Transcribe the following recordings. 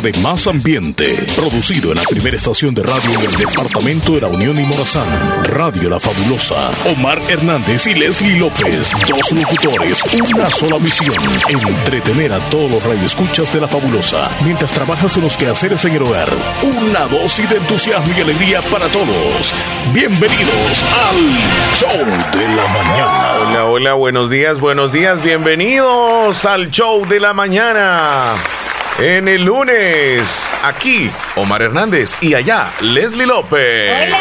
de Más Ambiente, producido en la primera estación de radio del departamento de la Unión y Morazán, Radio La Fabulosa. Omar Hernández y Leslie López, dos locutores, una sola misión, entretener a todos los radioescuchas de La Fabulosa, mientras trabajas en los quehaceres en el hogar. Una dosis de entusiasmo y alegría para todos. Bienvenidos al Show de la Mañana. Hola, hola, buenos días, buenos días, bienvenidos al Show de la Mañana. En el lunes, aquí Omar Hernández y allá Leslie López. ¡Hola!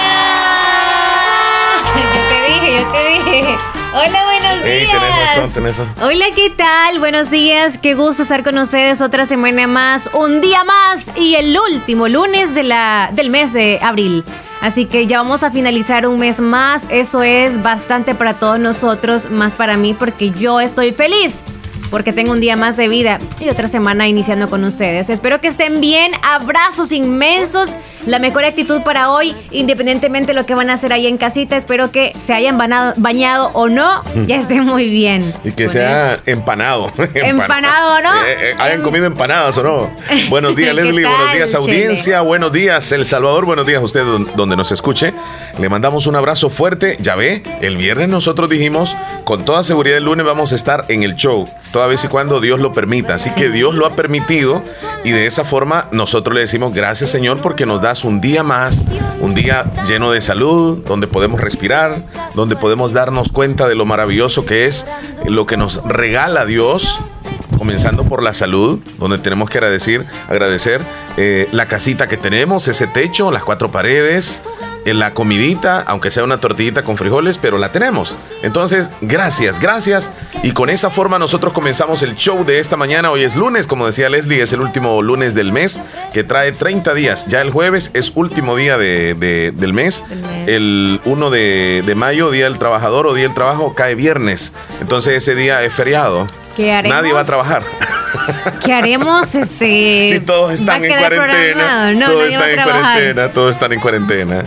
Yo te dije, yo te dije. Hola, buenos días. tenés razón, tenés razón. Hola, ¿qué tal? Buenos días. Qué gusto estar con ustedes otra semana más, un día más y el último lunes de la, del mes de abril. Así que ya vamos a finalizar un mes más. Eso es bastante para todos nosotros, más para mí, porque yo estoy feliz. Porque tengo un día más de vida y otra semana iniciando con ustedes. Espero que estén bien. Abrazos inmensos. La mejor actitud para hoy, independientemente de lo que van a hacer ahí en casita. Espero que se hayan banado- bañado o no, ya estén muy bien. Y que Con sea empanado. Empanado, ¿no? Eh, eh, hayan comido empanadas o no. Buenos días, ¿Qué Leslie. tal, Buenos días, audiencia. Buenos días, El Salvador. Buenos días a usted don- donde nos escuche. Le mandamos un abrazo fuerte. Ya ve, el viernes nosotros dijimos, con toda seguridad el lunes vamos a estar en el show. Toda vez y cuando Dios lo permita. Así que Dios lo ha permitido. Y de esa forma nosotros le decimos gracias, Señor, porque nos das un día más. Un día lleno de salud, donde podemos respirar, donde podemos darnos cuenta de lo maravilloso que es lo que nos regala Dios comenzando por la salud, donde tenemos que agradecer, agradecer eh, la casita que tenemos, ese techo, las cuatro paredes, la comidita, aunque sea una tortillita con frijoles, pero la tenemos. Entonces, gracias, gracias. Y con esa forma nosotros comenzamos el show de esta mañana. Hoy es lunes, como decía Leslie, es el último lunes del mes, que trae 30 días. Ya el jueves es último día de- de- del mes. Del mes. El 1 de, de mayo, Día del Trabajador o Día del Trabajo, cae viernes. Entonces ese día es feriado. ¿Qué haremos? Nadie va a trabajar. ¿Qué haremos? Este, Si todos están en cuarentena. No, todos nadie va están a en cuarentena. Todos están en cuarentena.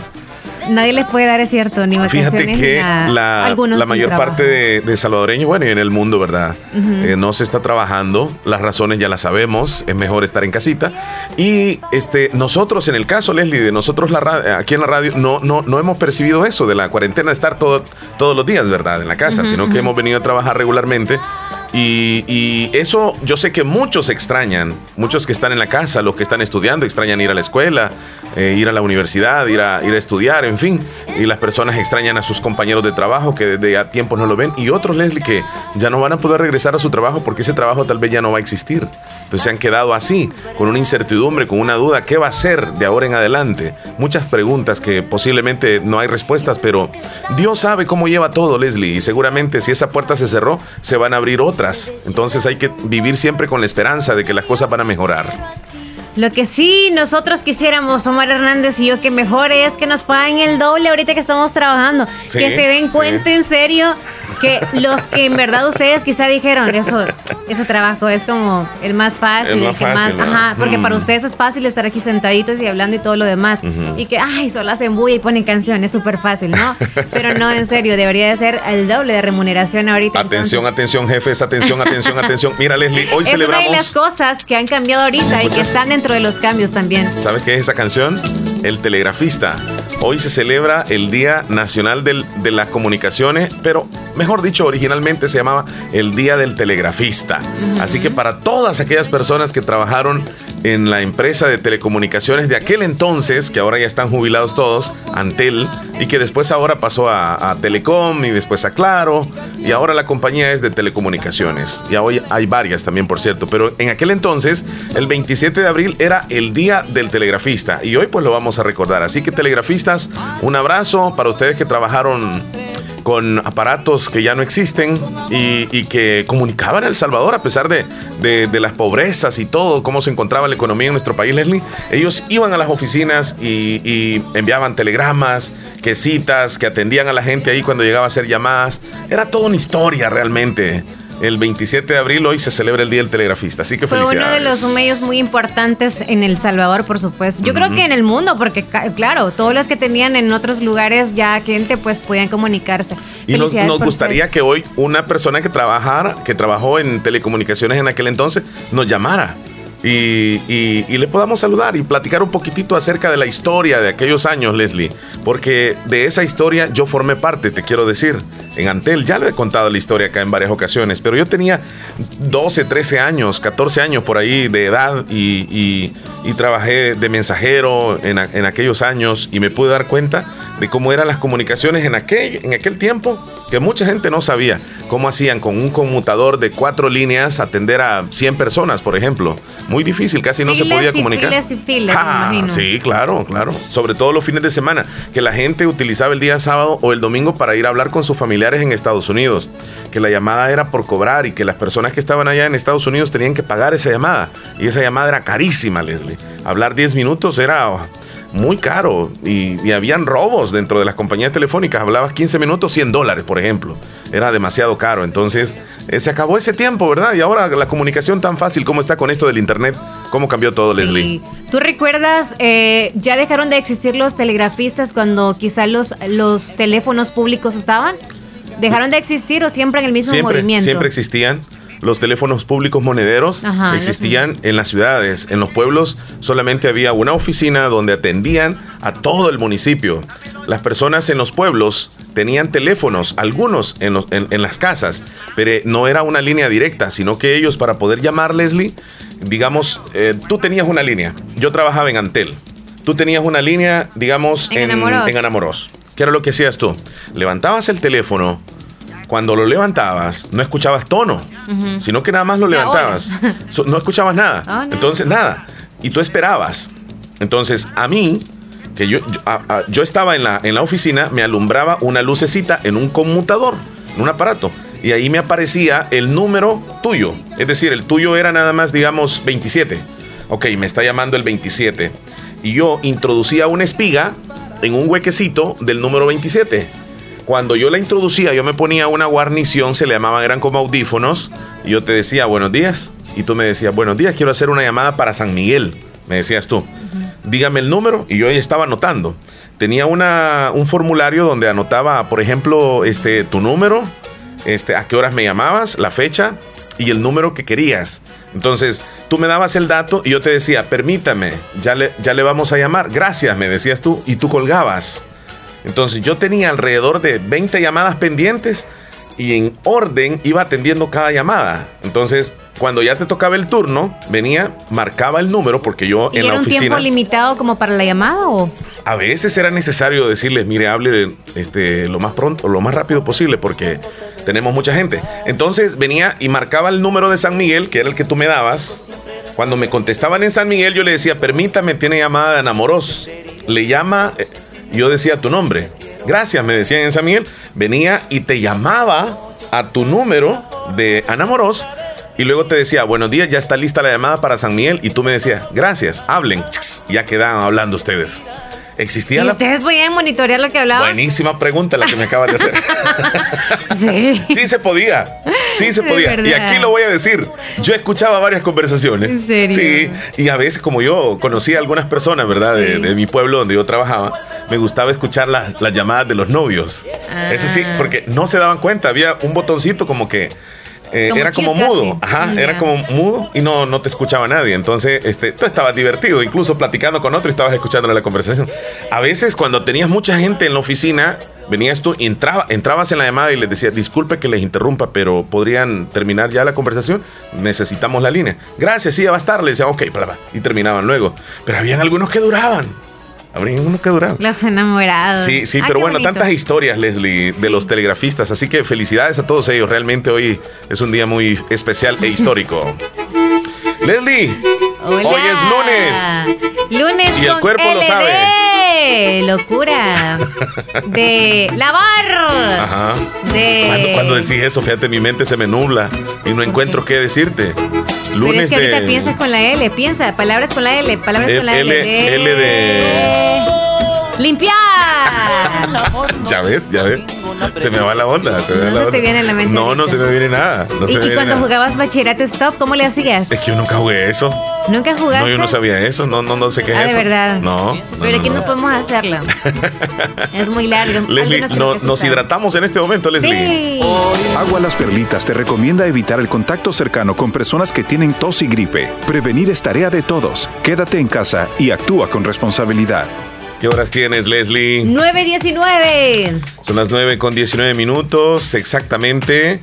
Nadie les puede dar, es cierto, ni vacaciones Fíjate ni que nada. la, la mayor trabajo. parte de, de salvadoreños, bueno, y en el mundo, ¿verdad? Eh, no se está trabajando. Las razones ya las sabemos. Es mejor estar en casita. Y este, nosotros, en el caso, Leslie, de nosotros la aquí en la radio, no, no, no hemos percibido eso de la cuarentena, de estar todo, todos los días, ¿verdad? En la casa, sino que hemos venido a trabajar regularmente. Y, eso yo sé que muchos extrañan, muchos que están en la casa, los que están estudiando, extrañan ir a la escuela, eh, ir a la universidad, ir a, ir a estudiar, en fin. Y las personas extrañan a sus compañeros de trabajo que desde a tiempo no lo ven. Y otros, Leslie, que ya no van a poder regresar a su trabajo porque ese trabajo tal vez ya no va a existir. Entonces se han quedado así, con una incertidumbre, con una duda. ¿Qué va a ser de ahora en adelante? Muchas preguntas que posiblemente no hay respuestas, pero Dios sabe cómo lleva todo, Leslie. Y seguramente si esa puerta se cerró, se van a abrir otras. Entonces hay que vivir siempre con la esperanza de que las cosas van a mejorar. Lo que sí nosotros quisiéramos, Omar Hernández y yo, que mejor es que nos paguen el doble ahorita que estamos trabajando. Sí, que se den sí. cuenta en serio que los que en verdad ustedes quizá dijeron, eso, ese trabajo es como el más fácil, El más que fácil, más, ¿no? ajá, porque Mm. para ustedes es fácil estar aquí sentaditos y hablando y todo lo demás. Y que, ay, solo hacen bulla y ponen canciones, súper fácil, ¿no? Pero no, en serio, debería de ser el doble de remuneración ahorita. Atención, entonces. atención, jefes, atención, atención, atención. Mira, Leslie, hoy es una de las celebramos. cosas que han cambiado ahorita y que están dentro de los cambios también. ¿Sabes qué es esa canción? El telegrafista. Hoy se celebra el Día Nacional del- de las Comunicaciones, pero mejor dicho, originalmente se llamaba el Día del Telegrafista. Así que para todas aquellas personas que trabajaron en la empresa de telecomunicaciones de aquel entonces, que ahora ya están jubilados todos, Antel, y que después ahora pasó a, a Telecom y después a Claro, y ahora la compañía es de telecomunicaciones. Y hoy hay varias también, por cierto, pero en aquel entonces, el 27 de abril era el Día del Telegrafista, y hoy pues lo vamos a recordar. Así que telegrafistas, un abrazo para ustedes que trabajaron con aparatos que ya no existen y, que comunicaban a El Salvador a pesar de, de- las pobrezas y todo, cómo se encontraba la economía en nuestro país, Leslie. Ellos iban a las oficinas y, y enviaban telegramas, que citas, que atendían a la gente ahí cuando llegaba a hacer llamadas. Era toda una historia realmente. El 27 de abril hoy se celebra el Día del Telegrafista, así que Fue uno de los medios muy importantes en El Salvador, por supuesto. Yo creo que en el mundo, porque claro, todos los que tenían en otros lugares ya gente, pues podían comunicarse. Y nos, gustaría que hoy una persona que trabajara, que trabajó en telecomunicaciones en aquel entonces, nos llamara y, le podamos saludar y platicar un poquitito acerca de la historia de aquellos años, Leslie. Porque de esa historia yo formé parte, te quiero decir. En Antel ya le he contado la historia acá en varias ocasiones, pero yo tenía 12, 13 años, 14 años por ahí de edad y, trabajé de mensajero en, en, aquellos años y me pude dar cuenta de cómo eran las comunicaciones en aquel, en aquel tiempo que mucha gente no sabía cómo hacían con un conmutador de cuatro líneas atender a 100 personas, por ejemplo. Muy difícil, casi no se podía comunicar. sí, claro, claro. Sobre todo los fines de semana, que la gente utilizaba el día sábado o el domingo para ir a hablar con sus familiares en Estados Unidos, que la llamada era por cobrar y que las personas que estaban allá en Estados Unidos tenían que pagar esa llamada. Y esa llamada era carísima, Leslie. Hablar 10 minutos era muy caro y, habían robos dentro de las compañías telefónicas. Hablabas 15 minutos, 100 dólares, por ejemplo. Era demasiado caro. Entonces, eh, se acabó ese tiempo, ¿verdad? Y ahora la comunicación tan fácil, ¿cómo está con esto del Internet? ¿Cómo cambió todo, Leslie? ¿Tú recuerdas, eh, ya dejaron de existir los telegrafistas cuando quizá los, los teléfonos públicos estaban? ¿Dejaron de existir o siempre en el mismo movimiento? Siempre existían los teléfonos públicos monederos existían en las ciudades. En los pueblos solamente había una oficina donde atendían a todo el municipio. Las personas en los pueblos tenían teléfonos, algunos en, las casas, pero no era una línea directa, sino que ellos para poder llamar Leslie, digamos, eh, tú tenías una línea, yo trabajaba en Antel, tú tenías una línea, digamos, en, en Anamoros. ¿Qué era lo que hacías tú? Levantabas el teléfono, cuando lo levantabas, no escuchabas tono, sino que nada más lo levantabas. no escuchabas nada. Ah, Entonces, nada. Y tú esperabas. Entonces, a mí, que yo, yo, estaba en la, en la oficina, me alumbraba una lucecita en un conmutador, en un aparato. Y ahí me aparecía el número tuyo. Es decir, el tuyo era nada más, digamos, 27. Ok, me está llamando el 27. Y yo introducía una espiga en un huequecito del número 27 cuando yo la introducía, yo me ponía una guarnición, se le llamaban, eran como audífonos, y yo te decía buenos días, y tú me decías buenos días, quiero hacer una llamada para San Miguel, me decías tú. Dígame el número, y yo ahí estaba anotando. Tenía una, un formulario donde anotaba, por ejemplo, este, tu número, este, a qué horas me llamabas, la fecha y el número que querías. Entonces, tú me dabas el dato y yo te decía, permítame, ya le, ya le vamos a llamar. Gracias, me decías tú, y tú colgabas. Entonces yo tenía alrededor de 20 llamadas pendientes y en orden iba atendiendo cada llamada. Entonces, cuando ya te tocaba el turno, venía, marcaba el número porque yo en la oficina. un tiempo limitado como para la llamada o? A veces era necesario decirles, mire, hable este, lo más pronto, lo más rápido posible porque tenemos mucha gente. Entonces venía y marcaba el número de San Miguel, que era el que tú me dabas. Cuando me contestaban en San Miguel, yo le decía, permítame, tiene llamada de enamoros. Le llama yo decía tu nombre. Gracias, me decían en San Miguel. Venía y te llamaba a tu número de Ana Moros y luego te decía, buenos días, ya está lista la llamada para San Miguel. Y tú me decías, gracias, hablen. Ya quedaban hablando ustedes. Existía ¿Y ustedes podían monitorear lo que hablaba? Buenísima pregunta la que me acabas de hacer. sí. Sí se podía. Sí se podía. Y aquí lo voy a decir. Yo escuchaba varias conversaciones. ¿En serio? Sí. Y a veces, como yo conocía a algunas personas, ¿verdad? De, mi pueblo donde yo trabajaba, me gustaba escuchar las, llamadas de los novios. Ah. Ese sí, porque no se daban cuenta. Había un botoncito como que eh, era como mudo, ajá, era como mudo y no, no te escuchaba nadie. Entonces, este, tú estabas divertido, incluso platicando con otro y estabas escuchando la conversación. A veces, cuando tenías mucha gente en la oficina, venías tú, entraba, entrabas en la llamada y les decías, disculpe que les interrumpa, pero podrían terminar ya la conversación, necesitamos la línea. Gracias, sí, ya va a estar. Le decía, ok, y terminaban luego. Pero habían algunos que duraban. Habría uno que durar. Los enamorados. Sí, sí, pero bueno, tantas historias, Leslie, de los telegrafistas. Así que felicidades a todos ellos. Realmente hoy es un día muy especial e histórico. Leslie, hoy es lunes. Lunes y el cuerpo lo sabe. Locura. De lavar. Ajá. De... Cuando, decís eso, fíjate, mi mente se me nubla y no encuentro qué decirte. Lunes Pero es que ahorita piensas con la L, piensa, palabras con la L, palabras con la L. L, L de... Limpiar. ya ves, ya ves. Se me va la onda. Se no se te viene la mente. No, no se me viene nada. ¿Y, cuando jugabas bachillerato stop, cómo le hacías? Es que yo nunca jugué eso. ¿Nunca jugaste? No, yo no sabía eso. No, no, no sé qué es ah, eso. de verdad. No. Pero aquí no, podemos hacerlo. es muy largo. Leslie, nos hidratamos en este momento, Leslie. Sí. Agua Las Perlitas te recomienda evitar el contacto cercano con personas que tienen tos y gripe. Prevenir es tarea de todos. Quédate en casa y actúa con responsabilidad. ¿Qué horas tienes, Leslie? 9.19. Son las 9 con 19 minutos exactamente.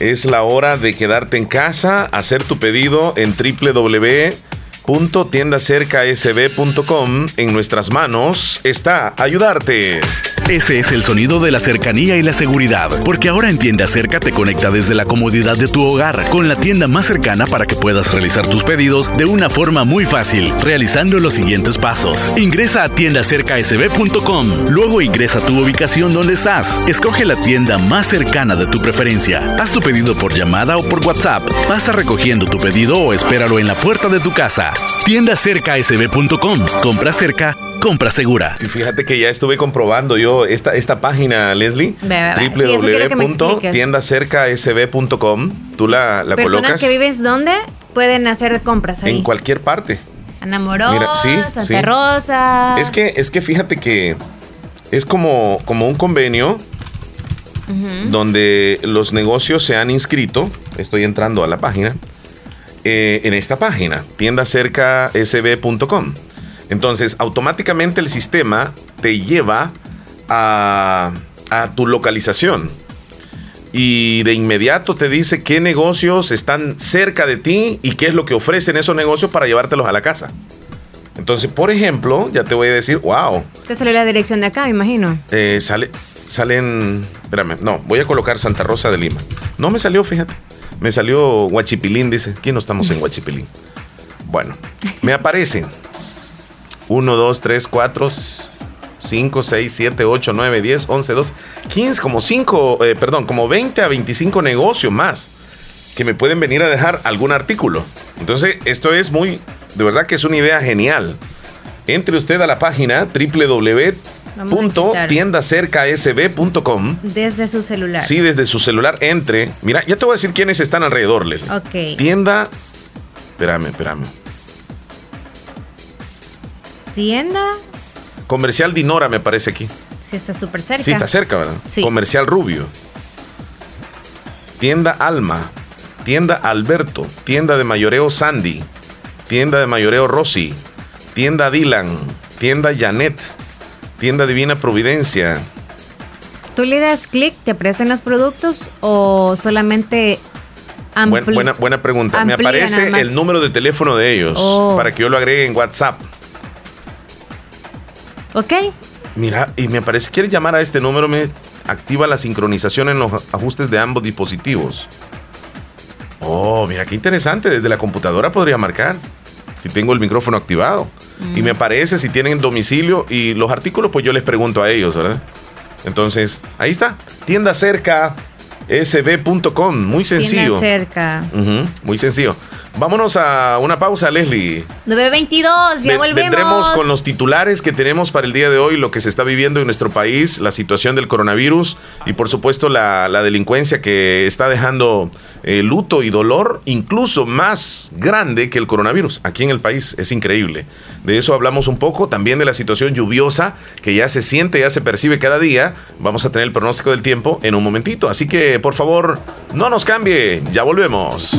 Es la hora de quedarte en casa, hacer tu pedido en www.tiendacercasb.com. En nuestras manos está ayudarte. Ese es el sonido de la cercanía y la seguridad, porque ahora en Tienda Cerca te conecta desde la comodidad de tu hogar con la tienda más cercana para que puedas realizar tus pedidos de una forma muy fácil, realizando los siguientes pasos. Ingresa a tiendacercasb.com, luego ingresa a tu ubicación donde estás, escoge la tienda más cercana de tu preferencia, haz tu pedido por llamada o por WhatsApp, pasa recogiendo tu pedido o espéralo en la puerta de tu casa. Tiendacercasb.com, compra cerca compra segura. Y fíjate que ya estuve comprobando yo esta, esta página, Leslie, www.tiendacercasb.com. Tú la, la Personas colocas. que vives dónde pueden hacer compras ahí. En cualquier parte. Ana Mira, sí, Santa Rosa. Es que, es que fíjate que es como, como un convenio donde los negocios se han inscrito. Estoy entrando a la página. Eh, en esta página, tiendacercasb.com. Entonces, automáticamente el sistema te lleva a, tu localización y de inmediato te dice qué negocios están cerca de ti y qué es lo que ofrecen esos negocios para llevártelos a la casa. Entonces, por ejemplo, ya te voy a decir, wow. Te salió la dirección de acá, me imagino. Eh, sale, salen, espérame, no, voy a colocar Santa Rosa de Lima. No me salió, fíjate. Me salió Huachipilín, dice. Aquí no estamos en Huachipilín. Bueno, me aparece 1, 2, 3, 4, 5, 6, 7, 8, 9, 10, 11, 12, 15, como 5, eh, perdón, como 20 a 25 negocios más que me pueden venir a dejar algún artículo. Entonces, esto es muy, de verdad que es una idea genial. Entre usted a la página www.tiendacercasb.com Desde su celular. Sí, desde su celular entre. Mira, ya te voy a decir quiénes están alrededor, Leslie. Ok. Tienda. Espérame, espérame. Tienda. Comercial Dinora me parece aquí. Sí, está súper cerca. Sí, está cerca, ¿verdad? Sí. Comercial Rubio. Tienda Alma. Tienda Alberto. Tienda de mayoreo Sandy. Tienda de mayoreo Rosy. Tienda Dylan. Tienda Janet. Tienda Divina Providencia. ¿Tú le das clic, te aparecen los productos o solamente buena, buena pregunta. Me aparece el número de teléfono de ellos oh. para que yo lo agregue en WhatsApp. Ok. Mira, y me parece, ¿quieres llamar a este número? Me activa la sincronización en los ajustes de ambos dispositivos. Oh, mira, qué interesante. Desde la computadora podría marcar. Si tengo el micrófono activado. Y me aparece si tienen domicilio y los artículos, pues yo les pregunto a ellos, ¿verdad? Entonces, ahí está. Tienda cerca sb.com, muy sencillo. Tienda cerca. muy sencillo. Vámonos a una pausa, Leslie. 922, ya volvemos. Vendremos con los titulares que tenemos para el día de hoy, lo que se está viviendo en nuestro país, la situación del coronavirus y por supuesto la, delincuencia que está dejando eh, luto y dolor incluso más grande que el coronavirus aquí en el país. Es increíble. De eso hablamos un poco, también de la situación lluviosa que ya se siente, ya se percibe cada día. Vamos a tener el pronóstico del tiempo en un momentito. Así que por favor, no nos cambie, ya volvemos.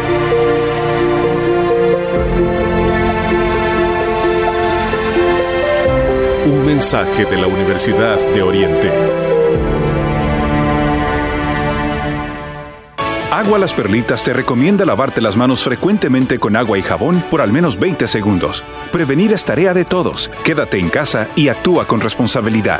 Mensaje de la Universidad de Oriente. Agua Las Perlitas te recomienda lavarte las manos frecuentemente con agua y jabón por al menos 20 segundos. Prevenir es tarea de todos. Quédate en casa y actúa con responsabilidad.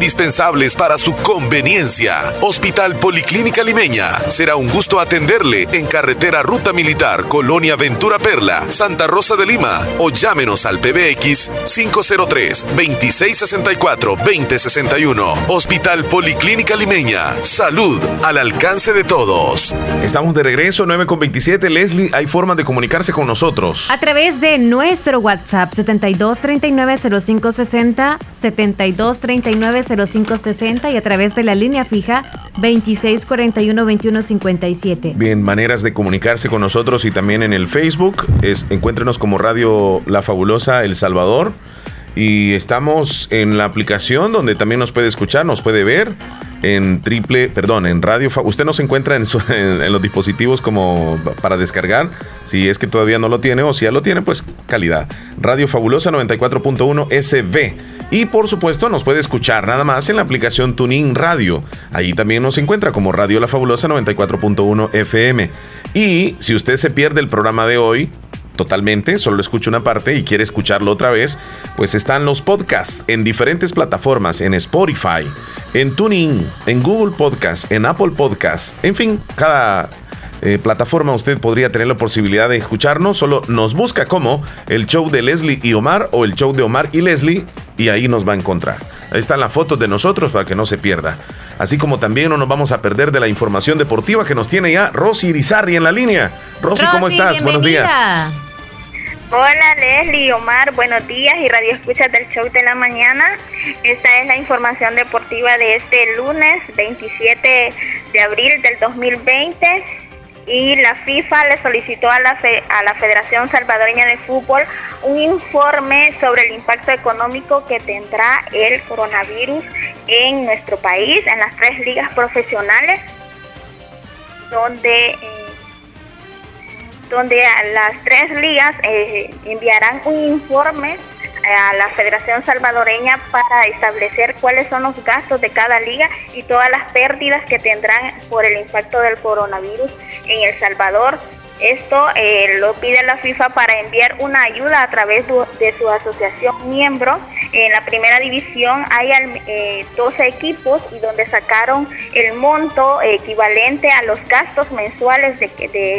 indispensables para su conveniencia. Hospital Policlínica Limeña. Será un gusto atenderle en carretera Ruta Militar, Colonia Ventura Perla, Santa Rosa de Lima o llámenos al PBX 503-2664-2061. Hospital Policlínica Limeña. Salud al alcance de todos. Estamos de regreso, 9 con 27. Leslie, hay formas de comunicarse con nosotros. A través de nuestro WhatsApp 72390560, 7239 0560 y a través de la línea fija 2641-2157. Bien, maneras de comunicarse con nosotros y también en el Facebook. Es, encuéntrenos como Radio La Fabulosa El Salvador. Y estamos en la aplicación donde también nos puede escuchar, nos puede ver en triple, perdón, en radio. Usted nos encuentra en, en, los dispositivos como para descargar. Si es que todavía no lo tiene o si ya lo tiene, pues calidad. Radio Fabulosa 94.1 SB. Y por supuesto nos puede escuchar nada más en la aplicación Tuning Radio. Ahí también nos encuentra como Radio La Fabulosa 94.1 FM. Y si usted se pierde el programa de hoy, totalmente, solo escucha una parte y quiere escucharlo otra vez, pues están los podcasts en diferentes plataformas, en Spotify, en Tuning, en Google Podcast, en Apple Podcast, en fin, cada eh, plataforma usted podría tener la posibilidad de escucharnos. Solo nos busca como el show de Leslie y Omar o el show de Omar y Leslie y ahí nos va a encontrar. Ahí están las fotos de nosotros para que no se pierda. Así como también no nos vamos a perder de la información deportiva que nos tiene ya Rosy Irizarri en la línea. Rosy, ¿cómo estás? Buenos días. Hola Leslie y Omar, buenos días y radio escuchas del show de la mañana. Esta es la información deportiva de este lunes 27 de abril del 2020. y la FIFA le solicitó a la, a la Federación Salvadoreña de Fútbol un informe sobre el impacto económico que tendrá el coronavirus en nuestro país, en las tres ligas profesionales, donde, eh, donde las tres ligas eh, enviarán un informe a la Federación Salvadoreña para establecer cuáles son los gastos de cada liga y todas las pérdidas que tendrán por el impacto del coronavirus en El Salvador. Esto eh, lo pide la FIFA para enviar una ayuda a través de su asociación miembro. En la primera división hay eh, 12 equipos y donde sacaron el monto equivalente a los gastos mensuales de,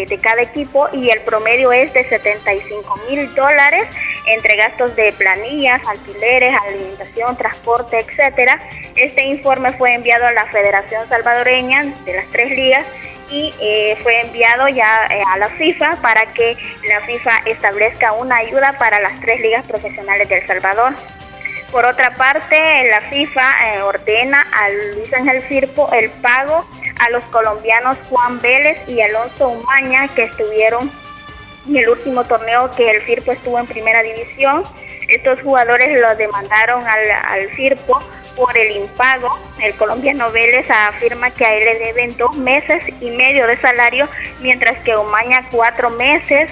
de, cada equipo y el promedio es de 75 mil dólares entre gastos de planillas, alquileres, alimentación, transporte, etcétera. Este informe fue enviado a la Federación Salvadoreña de las tres ligas y eh, fue enviado ya eh, a la FIFA para que la FIFA establezca una ayuda para las tres ligas profesionales de El Salvador. Por otra parte, la FIFA eh, ordena a Luis Ángel Firpo el pago a los colombianos Juan Vélez y Alonso Umaña que estuvieron en el último torneo que el Firpo estuvo en primera división. Estos jugadores lo demandaron al, al Firpo por el impago. El colombiano Vélez afirma que a él le deben dos meses y medio de salario, mientras que Omaña cuatro meses.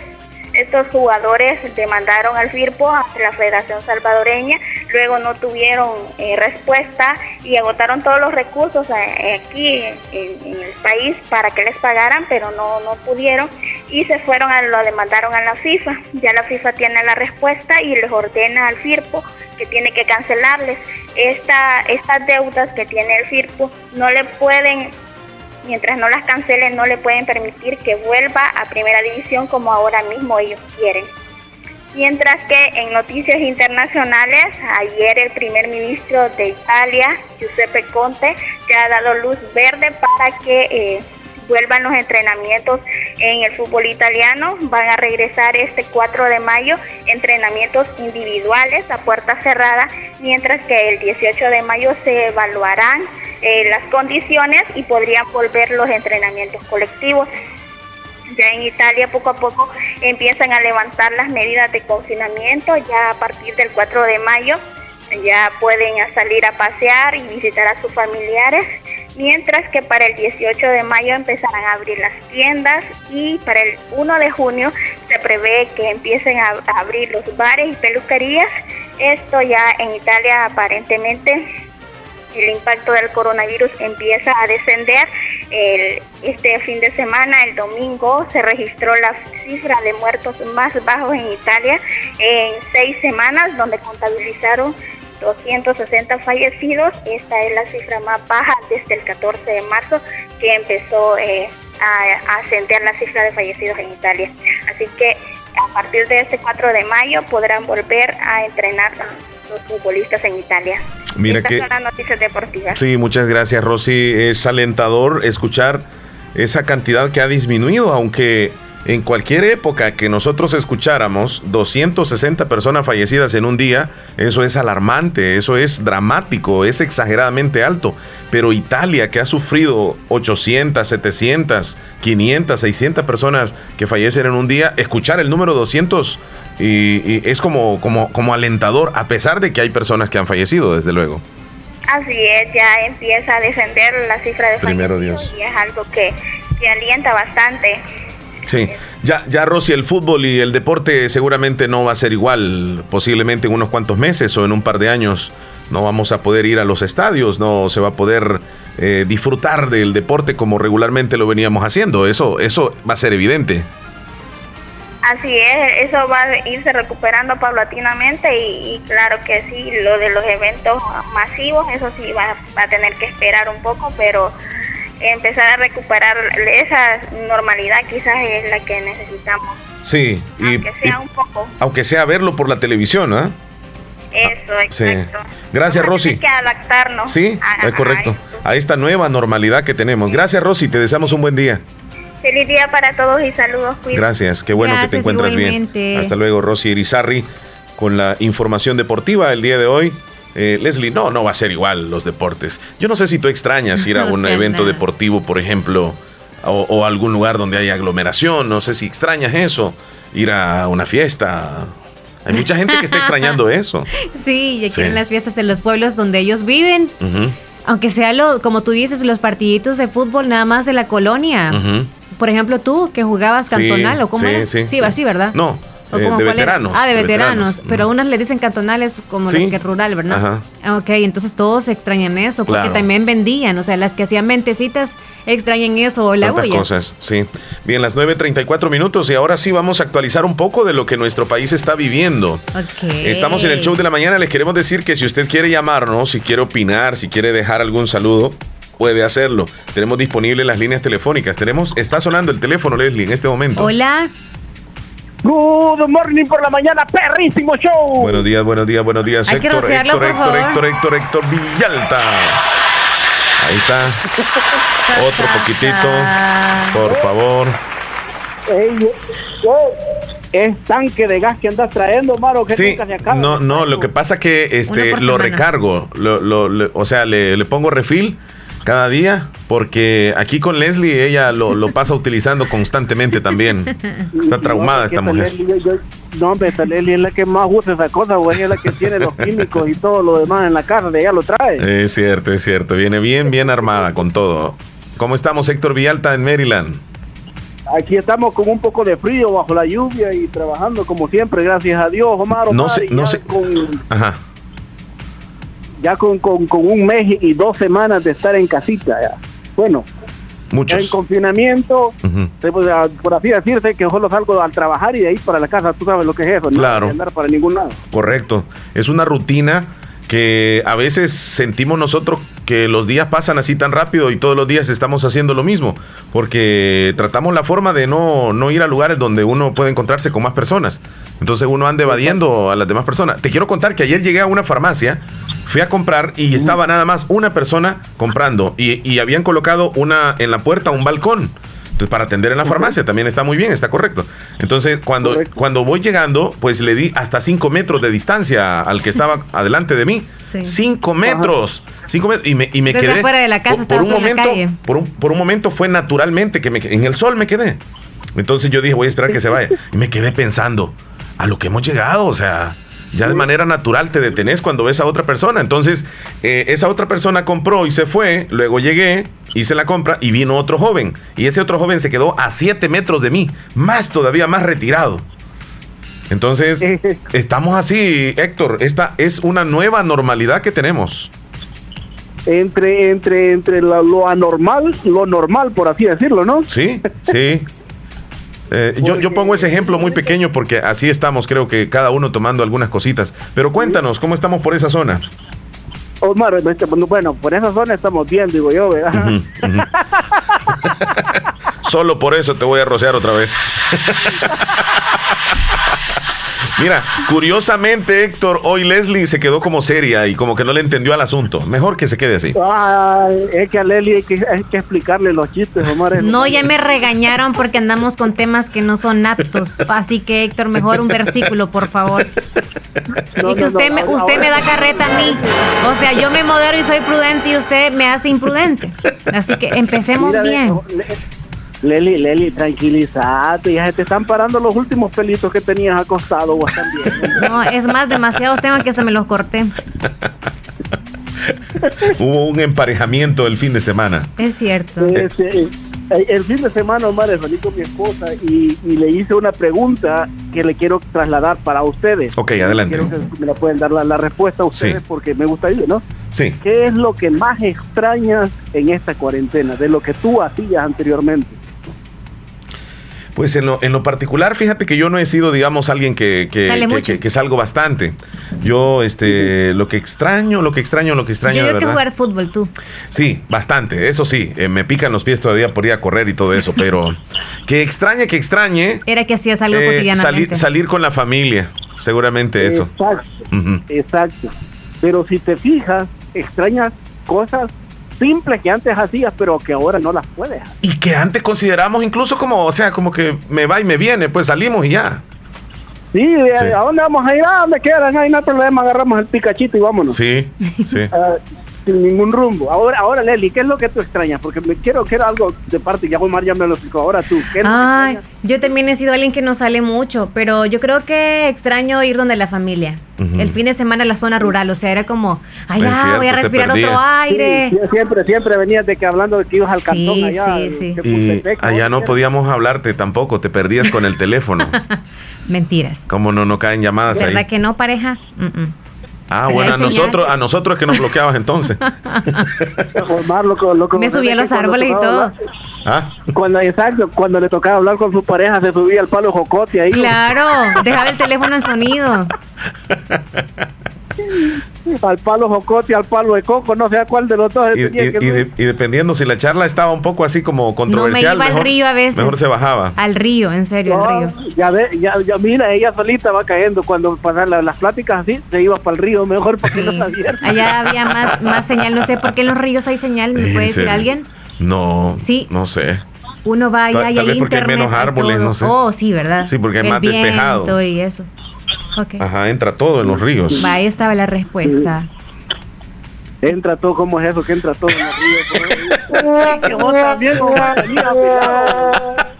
Estos jugadores demandaron al FIRPO ante la Federación Salvadoreña, luego no tuvieron eh, respuesta y agotaron todos los recursos eh, aquí en, en, el país para que les pagaran, pero no, no pudieron y se fueron a lo demandaron a la FIFA. Ya la FIFA tiene la respuesta y les ordena al FIRPO que tiene que cancelarles esta, estas deudas que tiene el FIRPO, no le pueden mientras no las cancelen, no le pueden permitir que vuelva a primera división como ahora mismo ellos quieren. Mientras que en noticias internacionales, ayer el primer ministro de Italia, Giuseppe Conte, ya ha dado luz verde para que eh, vuelvan los entrenamientos en el fútbol italiano. Van a regresar este 4 de mayo entrenamientos individuales a puerta cerrada, mientras que el 18 de mayo se evaluarán eh, las condiciones y podrían volver los entrenamientos colectivos. Ya en Italia poco a poco empiezan a levantar las medidas de confinamiento, ya a partir del 4 de mayo ya pueden salir a pasear y visitar a sus familiares, mientras que para el 18 de mayo empezarán a abrir las tiendas y para el 1 de junio se prevé que empiecen a, abrir los bares y peluquerías. Esto ya en Italia aparentemente el impacto del coronavirus empieza a descender. El, este fin de semana, el domingo, se registró la cifra de muertos más bajos en Italia en seis semanas, donde contabilizaron 260 fallecidos. Esta es la cifra más baja desde el 14 de marzo que empezó eh, a, a ascender la cifra de fallecidos en Italia. Así que a partir de este 4 de mayo podrán volver a entrenar los futbolistas en Italia. Mira Estas que son las noticias deportivas. Sí, muchas gracias, Rosy. Es alentador escuchar esa cantidad que ha disminuido, aunque en cualquier época que nosotros escucháramos 260 personas fallecidas en un día, eso es alarmante, eso es dramático, es exageradamente alto. Pero Italia, que ha sufrido 800, 700, 500, 600 personas que fallecen en un día, escuchar el número 200 y, y es como, como, como alentador, a pesar de que hay personas que han fallecido, desde luego. Así es, ya empieza a descender la cifra de Primero fallecidos Dios. y es algo que, que alienta bastante. Sí, ya, ya Rosy, el fútbol y el deporte seguramente no va a ser igual, posiblemente en unos cuantos meses o en un par de años. No vamos a poder ir a los estadios, no se va a poder eh, disfrutar del deporte como regularmente lo veníamos haciendo, eso, eso va a ser evidente. Así es, eso va a irse recuperando paulatinamente y, claro que sí, lo de los eventos masivos, eso sí va, va a tener que esperar un poco, pero empezar a recuperar esa normalidad quizás es la que necesitamos, Sí, y, aunque sea y- un poco. aunque sea verlo por la televisión, ¿ah? Eso, Sí. exacto. Gracias, Vamos a Rosy. tener que adaptarnos. Sí, a- es correcto. a A esta nueva normalidad que tenemos. Gracias, Rosy, te deseamos un buen día. Feliz día para todos y saludos. cuídense. Gracias, qué bueno que te Gracias, encuentras igualmente. bien. Hasta luego, Rosy Irizarri, con la información deportiva el día de hoy. Eh, Leslie, no, no va a ser igual los deportes. Yo no sé si tú extrañas ir a No un evento nada. deportivo, por ejemplo, o, algún lugar donde haya aglomeración. No sé si extrañas eso, ir a una fiesta. Hay mucha gente que está extrañando eso. Sí, y quieren las fiestas en los pueblos donde ellos viven. Aunque sea lo, como tú dices, los partiditos de fútbol nada más de la colonia. Por ejemplo, tú que jugabas cantonal o cómo sí, Sí, sí, sí, ¿verdad? No, eh, de veteranos. Ah, de, veteranos. Pero a unas le dicen cantonales como las que rural, ¿verdad? Ajá. Ah, ok, entonces todos extrañan eso, porque también vendían, o sea, las que hacían mentecitas extrañan eso o la Tantas cosas, sí. Bien, las 9.34 minutos y ahora sí vamos a actualizar un poco de lo que nuestro país está viviendo. Okay. Estamos en el show de la mañana, les queremos decir que si usted quiere llamarnos, si quiere opinar, si quiere dejar algún saludo, puede hacerlo. Tenemos disponibles las líneas telefónicas. Tenemos, está sonando el teléfono, Leslie, en este momento. Hola. Good morning por la mañana, perrísimo show. Buenos días, buenos días, buenos días, Hay Héctor, que Héctor, Héctor, Héctor, Héctor, Héctor, Héctor Villalta. Ahí está. Otro poquitito, por favor. es tanque de gas que andas trayendo, Maro, que sí, se acaba. No, no, lo que pasa que este lo recargo, lo, lo, o sea, le, le pongo refil cada día, porque aquí con Leslie ella lo, lo pasa utilizando constantemente también. Está traumada esta mujer. no, hombre, Leslie es la que más usa esa cosa, güey, es la que tiene los químicos y todo lo demás en la casa, de ella lo trae. Es cierto, es cierto, viene bien, bien armada con todo. ¿Cómo estamos, Héctor Villalta, en Maryland? Aquí estamos con un poco de frío bajo la lluvia y trabajando como siempre, gracias a Dios, Omar. no sé, no sé. Con... Ajá ya con, con, un mes y dos semanas de estar en casita. Bueno, Muchos. En confinamiento, por así decirse, que solo salgo al trabajar y de ahí para la casa, tú sabes lo que es eso, claro. no andar para ningún lado. Correcto. Es una rutina que a veces sentimos nosotros que los días pasan así tan rápido y todos los días estamos haciendo lo mismo, porque tratamos la forma de no, no ir a lugares donde uno puede encontrarse con más personas. Entonces uno anda evadiendo a las demás personas. Te quiero contar que ayer llegué a una farmacia Fui a comprar y estaba nada más una persona comprando y, habían colocado una en la puerta un balcón. Para atender en la farmacia también está muy bien, está correcto. Entonces, cuando, cuando voy llegando, pues le di hasta cinco metros de distancia al que estaba adelante de mí. Cinco metros. Cinco metros. Y me, y me quedé. de la casa, por, un momento, Por, un, por un momento fue naturalmente que me, en el sol me quedé. Entonces yo dije, voy a esperar que se vaya. Y me quedé pensando, a lo que hemos llegado, o sea ya de manera natural te detenés cuando ves a otra persona. Entonces, eh, esa otra persona compró y se fue. Luego llegué, hice la compra y vino otro joven. Y ese otro joven se quedó a 7 metros de mí, más todavía más retirado. Entonces, estamos así, Héctor. Esta es una nueva normalidad que tenemos. Entre, entre, entre lo anormal, lo normal, por así decirlo, ¿no? Sí, sí. Eh, yo, yo, pongo ese ejemplo muy pequeño porque así estamos, creo que cada uno tomando algunas cositas. Pero cuéntanos, ¿cómo estamos por esa zona? Omar, bueno, por esa zona estamos bien, digo yo, ¿verdad? Solo por eso te voy a rociar otra vez. Mira, curiosamente, Héctor, hoy Leslie se quedó como seria y como que no le entendió al asunto. Mejor que se quede así. es que a Leslie hay que, hay que explicarle los chistes, Omar. No, ya me regañaron porque andamos con temas que no son aptos. Así que, Héctor, mejor un versículo, por favor. y que usted, me, usted me da carreta a mí. O sea, yo me modero y soy prudente y usted me hace imprudente. Así que empecemos bien. Leli, Leli, tranquilízate, ya se te están parando los últimos pelitos que tenías acostado vos también. No, es más, demasiados temas que se me los corté. Hubo un emparejamiento el fin de semana. Es cierto. el fin de semana, Omar, salí con mi esposa y, le hice una pregunta que le quiero trasladar para ustedes. Ok, adelante. Quiero que me la pueden dar la, respuesta a ustedes porque me gustaría, ¿no? Sí. ¿Qué es lo que más extrañas en esta cuarentena de lo que tú hacías anteriormente? Pues en lo, en lo particular, fíjate que yo no he sido, digamos, alguien que, que, salgo bastante. Yo, este, lo que extraño, lo que extraño, lo que extraño. Yo que jugar fútbol, tú. Sí, bastante, eso sí. Eh, me pican los pies todavía por ir a correr y todo eso, pero que extrañe, que extrañe. Era que hacías algo eh, Salir, salir con la familia, seguramente eso. Exacto, exacto. Pero si te fijas, extrañas cosas simples que antes hacías, pero que ahora no las puedes. Y que antes consideramos incluso como, o sea, como que me va y me viene, pues salimos y ya. Sí, ¿a dónde vamos a ir? ¿A dónde quieran? Ahí no hay problema, agarramos el picachito y vámonos. Sí, sí. Ah, sin ningún rumbo. Ahora, ahora Leli, ¿qué es lo que tú extrañas? Porque me quiero, quiero algo de parte, ya Omar ya me lo explicó. Ahora tú, ¿qué es lo que Ay, extrañas? yo también he sido alguien que no sale mucho, pero yo creo que extraño ir donde la familia. El fin de semana a la zona rural, o sea, era como, ay, ya, cierto, voy a respirar otro aire. Sí, sí, siempre, siempre venías de que hablando de que ibas al Sí, cantón allá. sí, sí. Y allá no podíamos hablarte tampoco, te perdías con el teléfono. Mentiras. Como no, no caen llamadas ahí. ¿Verdad que no, pareja? Mm, mm. Ah, bueno, a nosotros, a nosotros es que nos bloqueabas entonces. Omar, loco, loco, Me subí a los cuando árboles y todo. hablar- ¿Ah? Cuando, exacto, cuando le tocaba hablar con su pareja, se subía al palo jocote ahí. Claro, dejaba el teléfono en sonido. Al palo jocote, al palo de coco, no sé a cuál de los dos. Y, tenía y- que y de- subir. y dependiendo si la charla estaba un poco así como No me controversial, iba al mejor, río a veces. mejor se bajaba. Al río, en serio, al No, río. ya, ve, ya, ya mira, ella solita va cayendo cuando pasan la- las pláticas así, se iba para el río, mejor para que no Sí. la vieran. Allá había más, más señal. No sé por qué en los ríos hay señal. ¿Me ¿En puede decir alguien? No, Sí. no sé. Uno va allá Tal- y tal hay vez porque hay menos árboles, no sé. Oh, sí, ¿verdad? Sí, porque hay El más despejado. y eso. Ajá, entra todo en los ríos. Va, ahí estaba la respuesta. Entra todo, ¿cómo es eso? Que entra todo en el río. que vos también, Omar, venía pelado.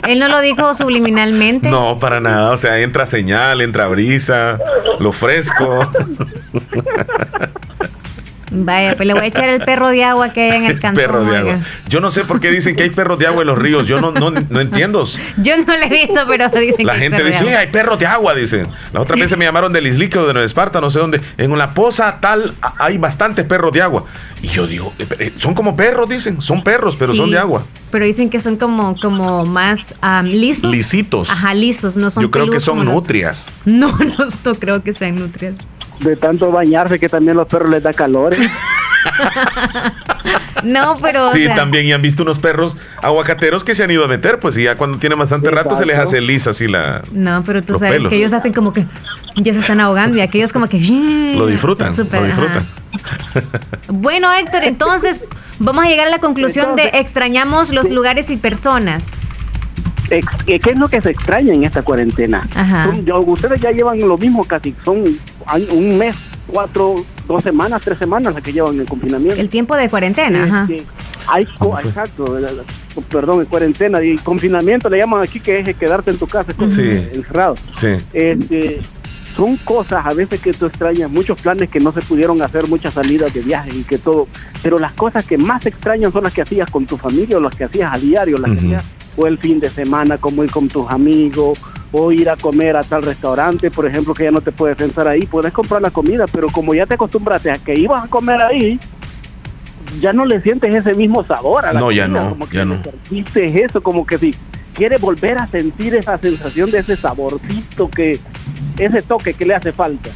Él no lo dijo subliminalmente. No, para nada. O sea, entra señal, entra brisa, lo fresco. Vaya, pues le voy a echar el perro de agua que hay en el cantón. perro de agua. Yo no sé por qué dicen que hay perros de agua en los ríos. Yo no, no, no entiendo. Yo no le he visto, pero dicen La que gente dice, agua. hay perros de agua, dicen. La otra vez se me llamaron del Islique o de Nueva Esparta, no sé dónde. En la poza tal hay bastantes perros de agua. Y yo digo, eh, eh, son como perros, dicen. Son perros, pero son de agua. Pero dicen que son como, como más am, lisos. Lisitos. Ajá, lisos, no son Yo creo que son los- nutrias. No, no, no creo que sean nutrias. De tanto bañarse que también los perros les da calor. No, pero. o Sí, sea, también. Y han visto unos perros aguacateros que se han ido a meter, pues y ya cuando tiene bastante rato se les hace lisa así la... No, pero tú sabes pelos. que ellos hacen como que ya se están ahogando y aquellos como que. Lo disfrutan, lo disfrutan. Bueno, Héctor, entonces vamos a llegar a la conclusión de extrañamos los lugares y personas. Ex- ¿Qué qué es lo que se extraña en esta cuarentena? Ajá. Son- yo- ustedes ya llevan lo mismo casi, son un mes, cuatro, dos semanas, tres semanas las que llevan en confinamiento. El tiempo de cuarentena, ajá. Hay co- exacto, perdón, en cuarentena y confinamiento le llaman aquí que es quedarte en tu casa, con- Sí. encerrado. Sí. Este, son cosas a veces que tú extrañas, muchos planes que no se pudieron hacer, muchas salidas de viaje y que todo, pero las cosas que más extrañan son las que hacías con tu familia o las que hacías a diario, las que hacías o el fin de semana, como ir con tus amigos o ir a comer a tal restaurante, por ejemplo, que ya no te puedes pensar ahí, puedes comprar la comida, pero como ya te acostumbraste a que ibas a comer ahí, ya no le sientes ese mismo sabor a la No, ya comida, no, como que ya no. le perdiste eso, como que si quieres volver a sentir esa sensación de ese saborcito que ese toque que le hace falta.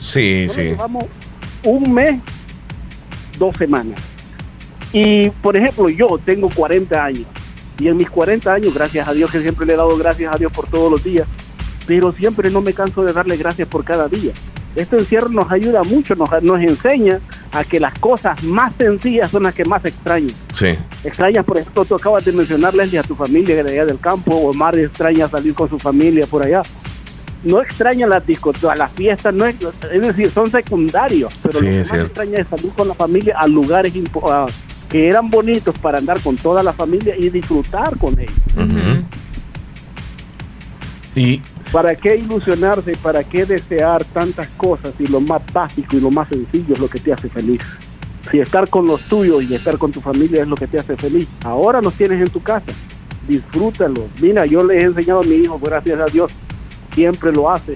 Sí, Nosotros sí. Llevamos un mes, dos semanas. Y, por ejemplo, yo tengo 40 años. Y en mis 40 años, gracias a Dios, que siempre le he dado gracias a Dios por todos los días, pero siempre no me canso de darle gracias por cada día. Este encierro nos ayuda mucho, nos, nos enseña a que las cosas más sencillas son las que más extrañan. Sí. Extrañas, por ejemplo, tú acabas de mencionar, Leslie, a tu familia de allá del campo, o Omar extraña salir con su familia por allá. No extraña las discotecas, las fiestas, no es, es decir, son secundarios, pero Sí, lo que más cierto. extraña es salir con la familia a lugares impo- a- que eran bonitos para andar con toda la familia y disfrutar con ellos. Y ¿Para qué ilusionarse? ¿Para qué desear tantas cosas y lo más básico y lo más sencillo es lo que te hace feliz? Si estar con los tuyos y estar con tu familia es lo que te hace feliz, ahora los tienes en tu casa, disfrútalo. Mira, yo les he enseñado a mi hijo, gracias a Dios, siempre lo hace.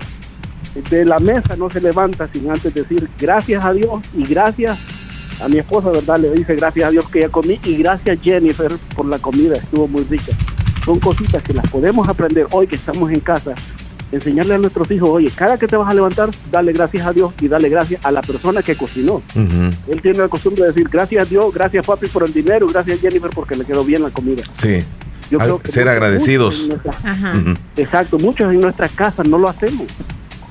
De la mesa no se levanta sin antes decir gracias a Dios y gracias a mi esposa, ¿verdad? Le dice gracias a Dios que ya comí y gracias Jennifer por la comida, estuvo muy rica. Son cositas que las podemos aprender hoy que estamos en casa enseñarle a nuestros hijos, oye, cada que te vas a levantar, dale gracias a Dios y dale gracias a la persona que cocinó. Él tiene la costumbre de decir gracias a Dios, gracias papi por el dinero, gracias Jennifer porque le quedó bien la comida. sí. Yo Al- creo que ser agradecidos. exacto, muchos en nuestras casas no lo hacemos.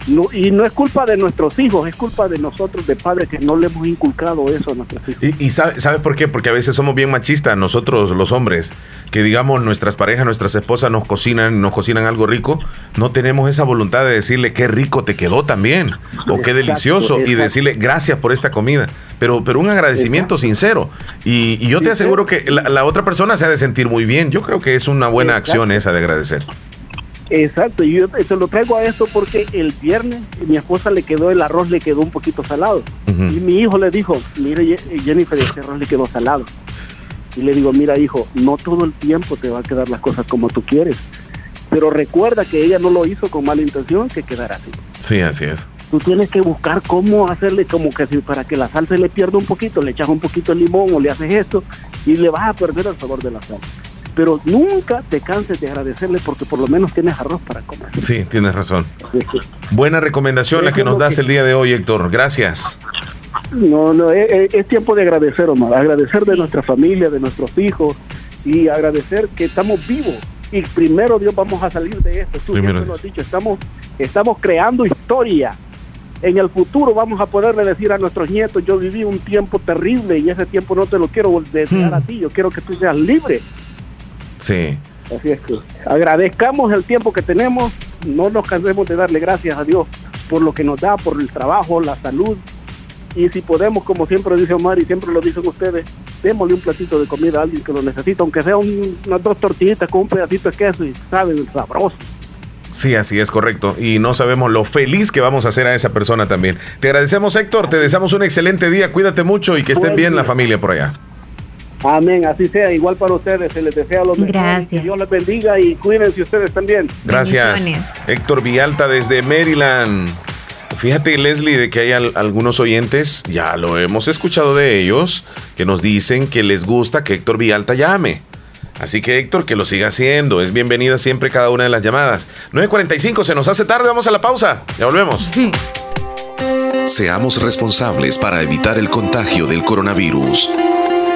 No, y no es culpa de nuestros hijos, es culpa de nosotros, de padres, que no le hemos inculcado eso a nuestros hijos. Y, y sabe, sabe por qué? Porque a veces somos bien machistas, nosotros los hombres, que digamos nuestras parejas, nuestras esposas nos cocinan, nos cocinan algo rico, no tenemos esa voluntad de decirle qué rico te quedó también, o qué Exacto, delicioso, y decirle gracias por esta comida, pero, pero un agradecimiento sincero. Y, y yo te aseguro que la, la otra persona se ha de sentir muy bien. Yo creo que es una buena acción esa de agradecer. Exacto, y yo te lo traigo a esto porque el viernes mi esposa le quedó el arroz, le quedó un poquito salado. Y mi hijo le dijo, mire Ye- Jennifer, ese arroz le quedó salado. Y le digo, mira hijo, no todo el tiempo te va a quedar las cosas como tú quieres. Pero recuerda que ella no lo hizo con mala intención, que quedara así. Sí, así es. Tú tienes que buscar cómo hacerle como que si para que la sal se le pierda un poquito, le echas un poquito de limón o le haces esto y le vas a perder el sabor de la sal. Pero nunca te canses de agradecerle porque por lo menos tienes arroz para comer. Sí, tienes razón. Buena recomendación la que nos das el día de hoy, Héctor. Gracias. No, no, es, es- es tiempo de agradecer, Omar. Agradecer de nuestra familia, de nuestros hijos y agradecer que estamos vivos. Y primero Dios vamos a salir de esto. Tú Primero siempre lo has dicho, estamos, estamos creando historia. En el futuro vamos a poderle decir a nuestros nietos, yo viví un tiempo terrible y ese tiempo no te lo quiero desear a ti, yo quiero que tú seas libre. Sí. Así es que agradezcamos el tiempo que tenemos, no nos cansemos de darle gracias a Dios por lo que nos da, por el trabajo, la salud. Y si podemos, como siempre dice Omar y siempre lo dicen ustedes, démosle un platito de comida a alguien que lo necesita, aunque sea un- unas dos tortillitas con un pedacito de queso y sabe, sabroso. Sí, así es correcto. Y no sabemos lo feliz que vamos a hacer a esa persona también. Te agradecemos, Héctor. Te deseamos un excelente día. Cuídate mucho y que estén bien la familia por allá. Amén, así sea, igual para ustedes, se les desea lo mejor. Gracias. Que Dios les bendiga y cuídense ustedes también. Gracias. Héctor Villalta desde Maryland. Fíjate, Leslie, de que hay al- algunos oyentes, ya lo hemos escuchado de ellos, que nos dicen que les gusta que Héctor Villalta llame. Así que Héctor, que lo siga haciendo. Es bienvenida siempre cada una de las llamadas. 9.45, se nos hace tarde, vamos a la pausa. Ya volvemos. Seamos responsables para evitar el contagio del coronavirus.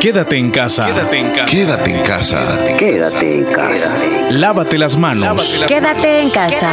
Quédate en casa. Quédate en casa. Quédate en casa. Quédate en casa. Lávate las manos. Quédate en casa.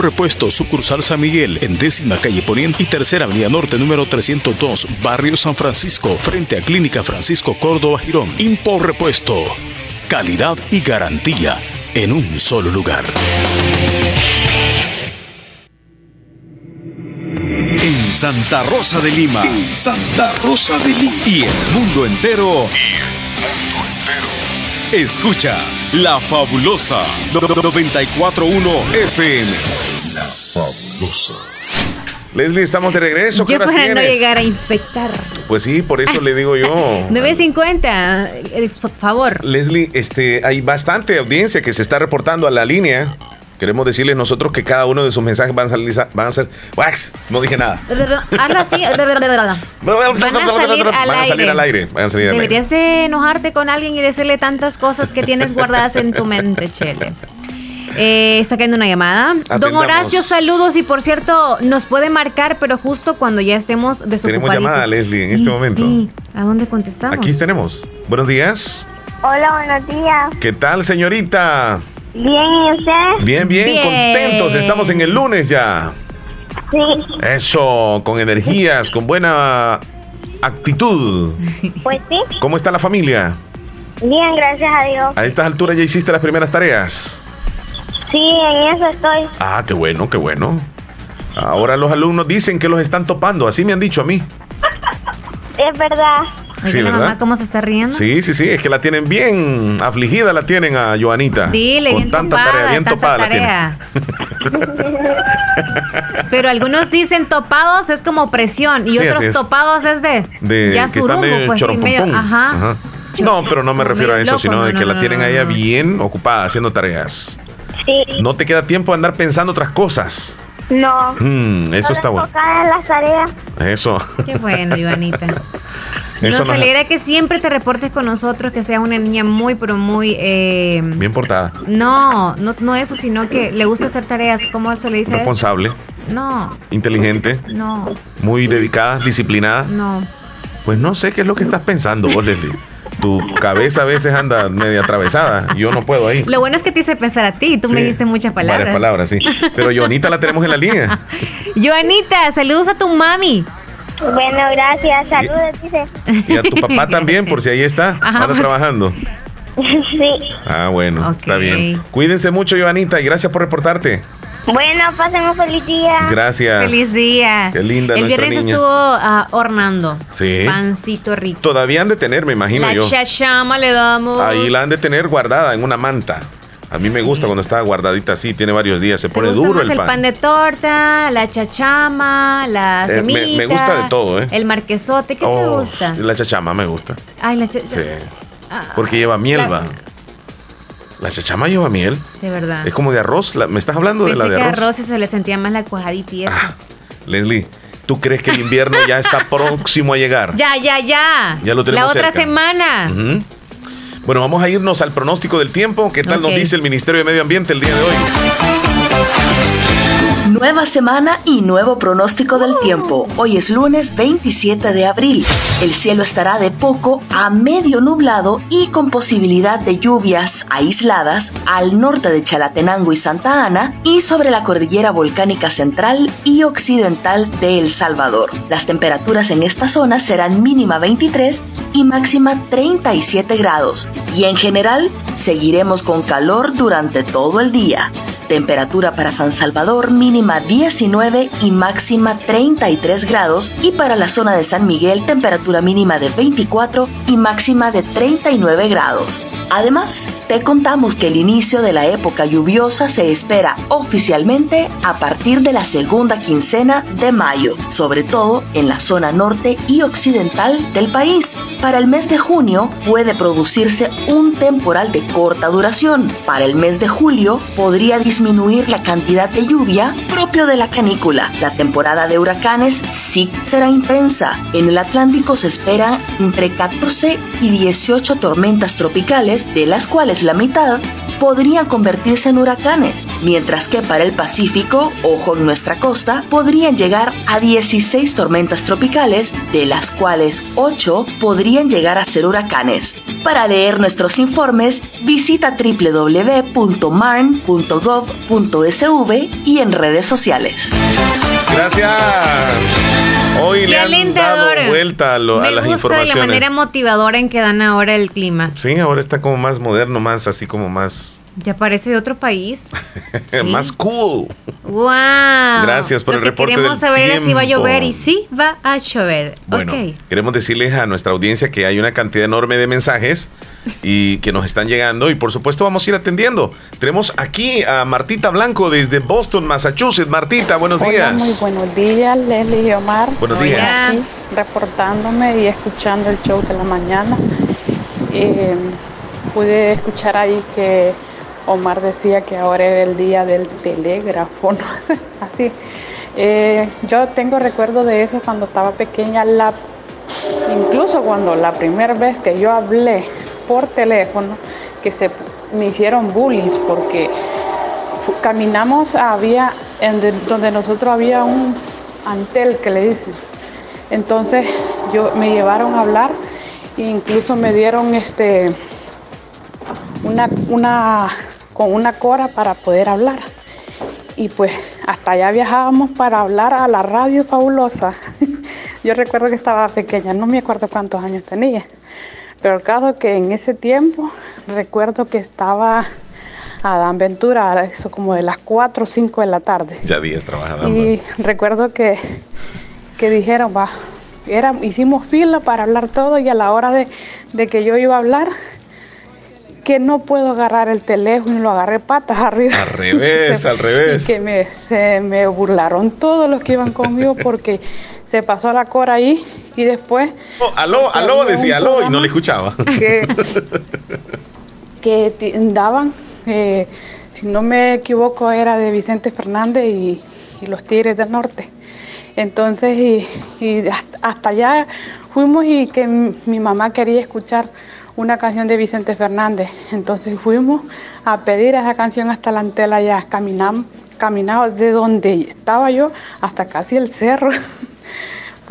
Repuesto, sucursal San Miguel, en décima calle Poniente y tercera avenida norte, número 302, barrio San Francisco, frente a Clínica Francisco Córdoba Girón. Impor Repuesto. Calidad y garantía en un solo lugar. En Santa Rosa de Lima. En Santa Rosa de Lima. Y el mundo entero. Escuchas La Fabulosa 941 FM. La Fabulosa. Leslie, estamos de regreso. ¿Qué Yo horas para no llegar a infectar. Pues sí, por eso le digo yo. 9.50, eh, por favor. Leslie, este, hay bastante audiencia que se está reportando a la línea. Queremos decirles nosotros que cada uno de sus mensajes van a salir, van a ser wax. No dije nada. Hazlo así. Van a salir al Van a salir aire. al aire. Van a salir al aire. Deberías de enojarte con alguien y decirle tantas cosas que tienes guardadas en tu mente, Chele. Eh, está cayendo una llamada. Don. Horacio, saludos. Y por cierto, nos puede marcar, pero justo cuando ya estemos desocupados. Tenemos llamada, Leslie, en este momento. ¿A dónde contestamos? Aquí tenemos. Buenos días. Hola, buenos días. ¿Qué tal, señorita? Bien, ¿y usted? Bien, bien, Bien. contentos. Estamos en el lunes ya. Sí. Eso, con energías, con buena actitud. Pues sí. ¿Cómo está la familia? Bien, gracias a Dios. A estas alturas ya hiciste las primeras tareas. Sí, en eso estoy. Ah, qué bueno, qué bueno. Ahora los alumnos dicen que los están topando, así me han dicho a mí. Es verdad. Sí, la ¿verdad? mamá cómo se está riendo. Sí, sí, sí, es que la tienen bien afligida, la tienen a Joanita. Dile, Con bien tanta topada, tarea, bien tanta topada la tarea. Pero algunos dicen topados es como presión y Sí, otros es. topados es de, De ya que está surumbo, medio pues, sí, medio- ajá. Ajá. No, pero no me refiero a eso, loco, sino no, de que no, la tienen no, a ella bien ocupada haciendo tareas. Sí. No te queda tiempo de andar pensando otras cosas. No. Mm, eso Solo está bueno. en las tareas. Eso. Qué bueno, Ivanita. Eso Nos no- alegra que siempre te reportes con nosotros, que sea una niña muy, pero muy... eh, Bien portada. no, no, no eso, sino que le gusta hacer tareas. ¿Cómo se le dice? eso? Responsable, No, inteligente, no, muy dedicada, disciplinada. no. Pues no sé qué es lo que estás pensando vos, Leslie. Tu cabeza a veces anda media atravesada. Yo no puedo ahí. Lo bueno es que te hice pensar a ti. Tú me diste muchas palabras. Varias palabras, sí. Pero Joanita la tenemos en la línea. Joanita, saludos a tu mami. Bueno, gracias. Saludos, dice. Y a tu papá también, por si ahí está. Ajá, Anda trabajando. sí. Ah, bueno, está bien. Cuídense mucho, Joanita, y gracias por reportarte. Bueno, pasen un feliz día. Gracias. Feliz día. Qué linda El nuestra viernes niña. estuvo ah, hornando. Sí. Pancito rico. Todavía han de tener, me imagino La yo. chachama le damos. Ahí la han de tener guardada en una manta. A mí me gusta cuando está guardadita así, tiene varios días, se ¿Te pone gusta duro más el el pan. pan de torta, la chachama, la Eh, me- semita. me gusta de todo, ¿eh? El marquesote, ¿qué te Oh, gusta? La chachama me gusta. Ay, la chachama. Sí. Porque lleva miel, la- va. La chachama lleva miel. De verdad. Es como de arroz. La- ¿Me estás hablando de la de que arroz? arroz y se le sentía más la cuajadita y eso. Leslie, ¿tú crees que el invierno ya está próximo a llegar? Ya, ya, ya. Ya lo tenemos La otra cerca. semana. Bueno, vamos a irnos al pronóstico del tiempo. ¿Qué tal nos dice el Ministerio de Medio Ambiente el día de hoy? Nueva semana y nuevo pronóstico del tiempo. Hoy es lunes 27 de abril. El cielo estará de poco a medio nublado y con posibilidad de lluvias aisladas al norte de Chalatenango y Santa Ana y sobre la cordillera volcánica central y occidental de El Salvador. Las temperaturas en esta zona serán mínima 23 y máxima 37 grados. Y en general seguiremos con calor durante todo el día. Temperatura para San Salvador mínima 19 y máxima 33 grados y para la zona de San Miguel temperatura mínima de 24 y máxima de 39 grados. Además, te contamos que el inicio de la época lluviosa se espera oficialmente a partir de la segunda quincena de mayo, sobre todo en la zona norte y occidental del país. Para el mes de junio puede producirse un temporal de corta duración. Para el mes de julio podría disminuir la cantidad de lluvia propio de la canícula. La temporada de huracanes sí será intensa. En el Atlántico se esperan entre 14 y 18 tormentas tropicales de las cuales la mitad podrían convertirse en huracanes, mientras que para el Pacífico, ojo en nuestra costa, podrían llegar a 16 tormentas tropicales, de las cuales 8 podrían llegar a ser huracanes. Para leer nuestros informes, visita www.marn.gov.sv y en redes sociales. Gracias. Hoy le han dado vuelta a, lo, Me a las gusta informaciones. la manera motivadora en que dan ahora el clima. Sí, ahora está como más moderno, más así como más, Ya parece de otro país. más cool. ¡Wow! Gracias por Lo el que reporte Queremos del saber si va a llover y sí va a llover. Bueno, ok. queremos decirles a nuestra audiencia que hay una cantidad enorme de mensajes y que nos están llegando y por supuesto vamos a ir atendiendo. Tenemos aquí a Martita Blanco desde Boston, Massachusetts. Martita, buenos Hola, días. muy buenos días, Leslie y Omar. Buenos días. Aquí, reportándome y escuchando el show de la mañana. Eh, pude escuchar ahí que Omar decía que ahora era el día del telégrafo, no así. Eh, yo tengo recuerdo de eso cuando estaba pequeña, la, incluso cuando la primera vez que yo hablé por teléfono, que se me hicieron bullies porque caminamos, había, en de- donde nosotros había un antel que le dicen. Entonces yo me llevaron a hablar e incluso me dieron este una, una con una cora para poder hablar. Y pues hasta allá viajábamos para hablar a la radio fabulosa. Yo recuerdo que estaba pequeña, no me acuerdo cuántos años tenía. Pero el caso que en ese tiempo recuerdo que estaba Adán Ventura, eso como de las 4 o 5 de la tarde. Ya días trabajando. Y recuerdo que, que dijeron, va, era, hicimos fila para hablar todo y a la hora de, de que yo iba a hablar, que no puedo agarrar el teléfono y lo agarré patas arriba. Al revés, al revés. Y que me, se me burlaron todos los que iban conmigo porque se pasó la cora ahí y después Oh, aló, aló, decía aló y no le escuchaba. que, daban, eh, si no me equivoco, era de Vicente Fernández y, y los Tigres del Norte. Entonces, y, y hasta, allá fuimos y que mi mamá quería escuchar una canción de Vicente Fernández. Entonces fuimos a pedir esa canción hasta la antela allá. Caminamos, caminamos de donde estaba yo hasta casi el cerro,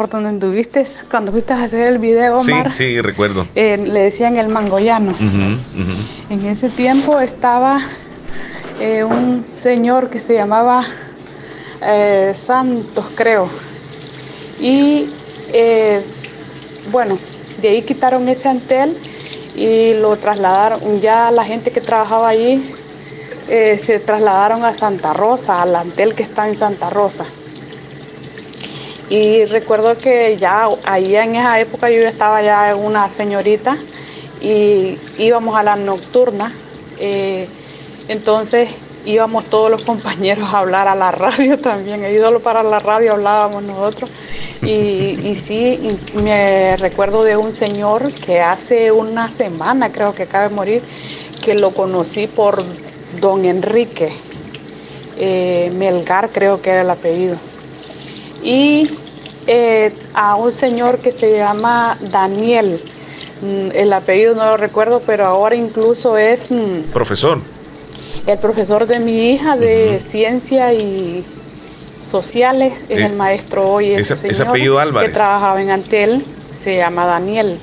por donde anduviste cuando fuiste a hacer el video, Sí, Omar. sí, recuerdo. eh, le decían el mangoyano. Ujú. En ese tiempo estaba eh, un señor que se llamaba eh, Santos, creo. Y eh, bueno, de ahí quitaron ese antel y lo trasladaron. Ya la gente que trabajaba allí se trasladaron a Santa Rosa, al antel que está en Santa Rosa. Y recuerdo que ya ahí en esa época yo estaba ya una señorita y íbamos a la nocturna. eh, entonces íbamos todos los compañeros a hablar a la radio también. Ídolo para la radio hablábamos nosotros. Y, y sí, me recuerdo de un señor que hace una semana, creo que acaba de morir, que lo conocí por don Enrique eh, Melgar, creo que era el apellido y eh, a un señor que se llama Daniel. Mm, El apellido no lo recuerdo, pero ahora incluso es mm, Profesor. el profesor de mi hija de ciencia y, sociales. Es el maestro hoy. Ese- ese ese señor apellido Álvarez. Que trabajaba en Antel, se llama Daniel.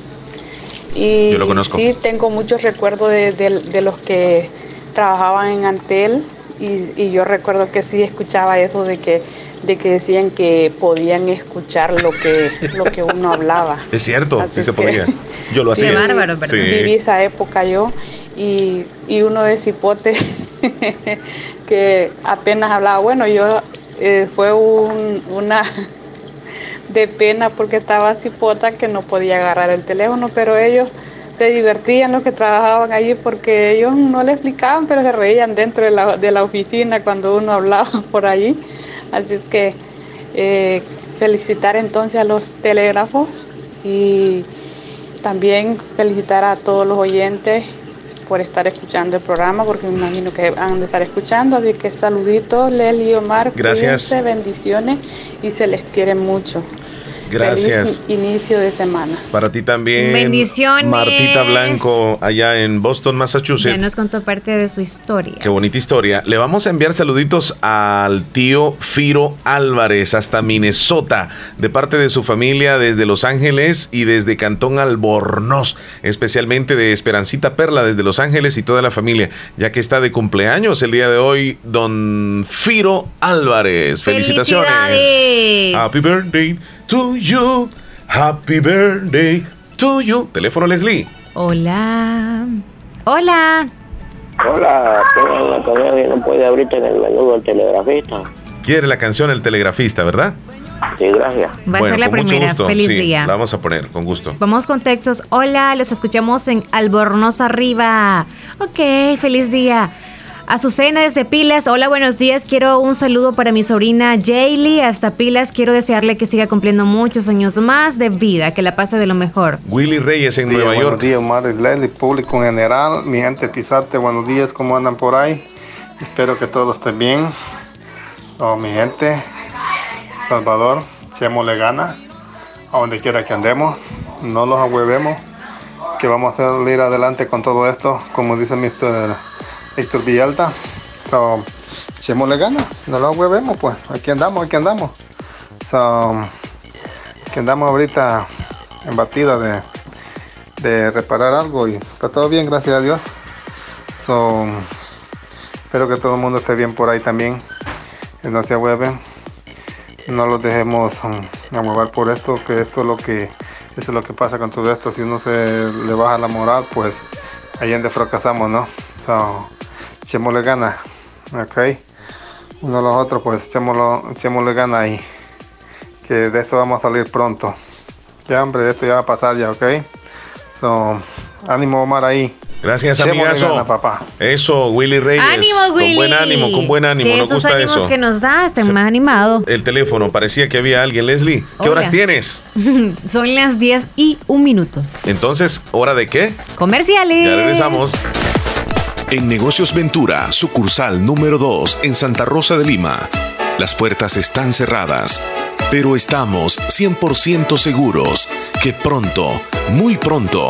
Y Yo lo conozco. sí, tengo muchos recuerdos de, de- de los que trabajaban en Antel y, y yo recuerdo que sí escuchaba eso de que de que decían que podían escuchar lo que lo que uno hablaba. Es cierto, Así sí se podía. Yo lo Sí, hacía. bárbaro, Sí. Viví esa época yo y, y uno de cipote que apenas hablaba. Bueno, yo eh, fue un- una de pena porque estaba cipota que no podía agarrar el teléfono, pero ellos se divertían los que trabajaban allí porque ellos no le explicaban, pero se reían dentro de la, de la oficina cuando uno hablaba por allí. Así es que eh, felicitar entonces a los telégrafos y también felicitar a todos los oyentes por estar escuchando el programa, porque me imagino que van a estar escuchando. Así que saluditos, Leli y Omar. Gracias. cuídense, bendiciones y se les quiere mucho. Gracias. Feliz inicio de semana. Para ti también. Bendiciones. Martita Blanco, allá en Boston, Ya Massachusetts. nos contó parte de su historia. Qué bonita historia. Le vamos a enviar saluditos al tío Firo Álvarez hasta Minnesota, de parte de su familia desde Los Ángeles y desde Cantón Albornoz, especialmente de Esperancita Perla desde Los Ángeles y toda la familia, ya que está de cumpleaños el día de hoy, don Firo Álvarez. Felicitaciones. ¡Felicidades! Happy birthday to you. Happy birthday to you. Teléfono Leslie. Hola. Hola. Hola, tengo una comida que no puede abrirte en el menú del telegrafista. Quiere la canción El Telegrafista, ¿verdad? Sí, gracias. Va a ser la primera. Feliz Sí, día. La vamos a poner con gusto. Vamos con textos. Hola, los escuchamos en Albornoz Arriba. Ok, feliz día. Azucena desde Pilas. Hola, buenos días. Quiero un saludo para mi sobrina Jaylee hasta Pilas. Quiero desearle que siga cumpliendo muchos años más de vida, que la pase de lo mejor. Willy Reyes en Sí, Nueva buenos York. días, Omar Leslie, público en general, mi gente Tizate, buenos días, ¿cómo andan por ahí? Espero que todos estén bien. Oh, mi gente, Salvador, echémosle gana a donde quiera que andemos, no los ahuevemos, que vamos a salir adelante con todo esto, como dice Mr. Héctor Villalta. So, echémosle gana, no los ahuevemos, pues, aquí andamos, aquí andamos. So, que andamos ahorita en batida de, de reparar algo y está todo bien, gracias a Dios. So, espero que todo el mundo esté bien por ahí también, no se ahueven, no los dejemos um, ahuevar por esto, que esto es lo que eso es lo que pasa con todo esto. Si uno se le baja la moral, pues ahí donde fracasamos, ¿no? Echémosle gana, ok. Uno a los otros, pues echémoslo, echémosle gana y que de esto vamos a salir pronto. Ya, hombre, de esto ya va a pasar ya, ¿ok? So, ánimo, Omar, ahí. Gracias, amigazo. gana, papá. Eso, Willy Reyes. ánimo, Willy. Con buen ánimo, con buen ánimo. Que Nos esos gusta ánimos eso. que nos da estén más animado. El teléfono, parecía que había alguien. Leslie, ¿qué Hola. horas tienes? Son las 10 y un minuto. Entonces, ¿hora de qué? Comerciales. Ya regresamos. En Negocios Ventura, sucursal número 2 en Santa Rosa de Lima. Las puertas están cerradas, pero estamos 100% seguros que pronto, muy pronto,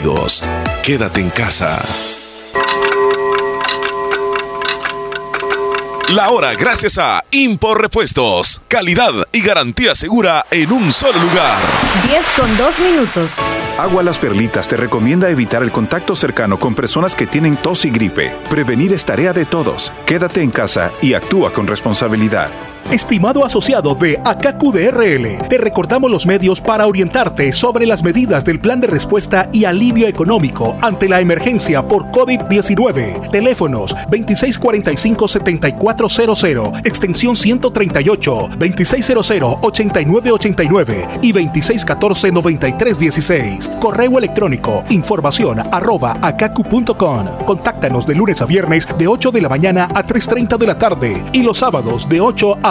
Quédate en casa. La hora gracias a Impor Repuestos. Calidad y garantía segura en un solo lugar. 10 con 2 minutos. Agua Las Perlitas te recomienda evitar el contacto cercano con personas que tienen tos y gripe. Prevenir es tarea de todos. Quédate en casa y actúa con responsabilidad. Estimado asociado de AKQDRL, te recordamos los medios para orientarte sobre las medidas del plan de respuesta y alivio económico ante la emergencia por COVID-19. Teléfonos 2645-7400, extensión 138, 2600-8989 y 2614-9316. Correo electrónico información arroba akaku.com. Contáctanos de lunes a viernes de 8 de la mañana a 3.30 de la tarde y los sábados de 8 a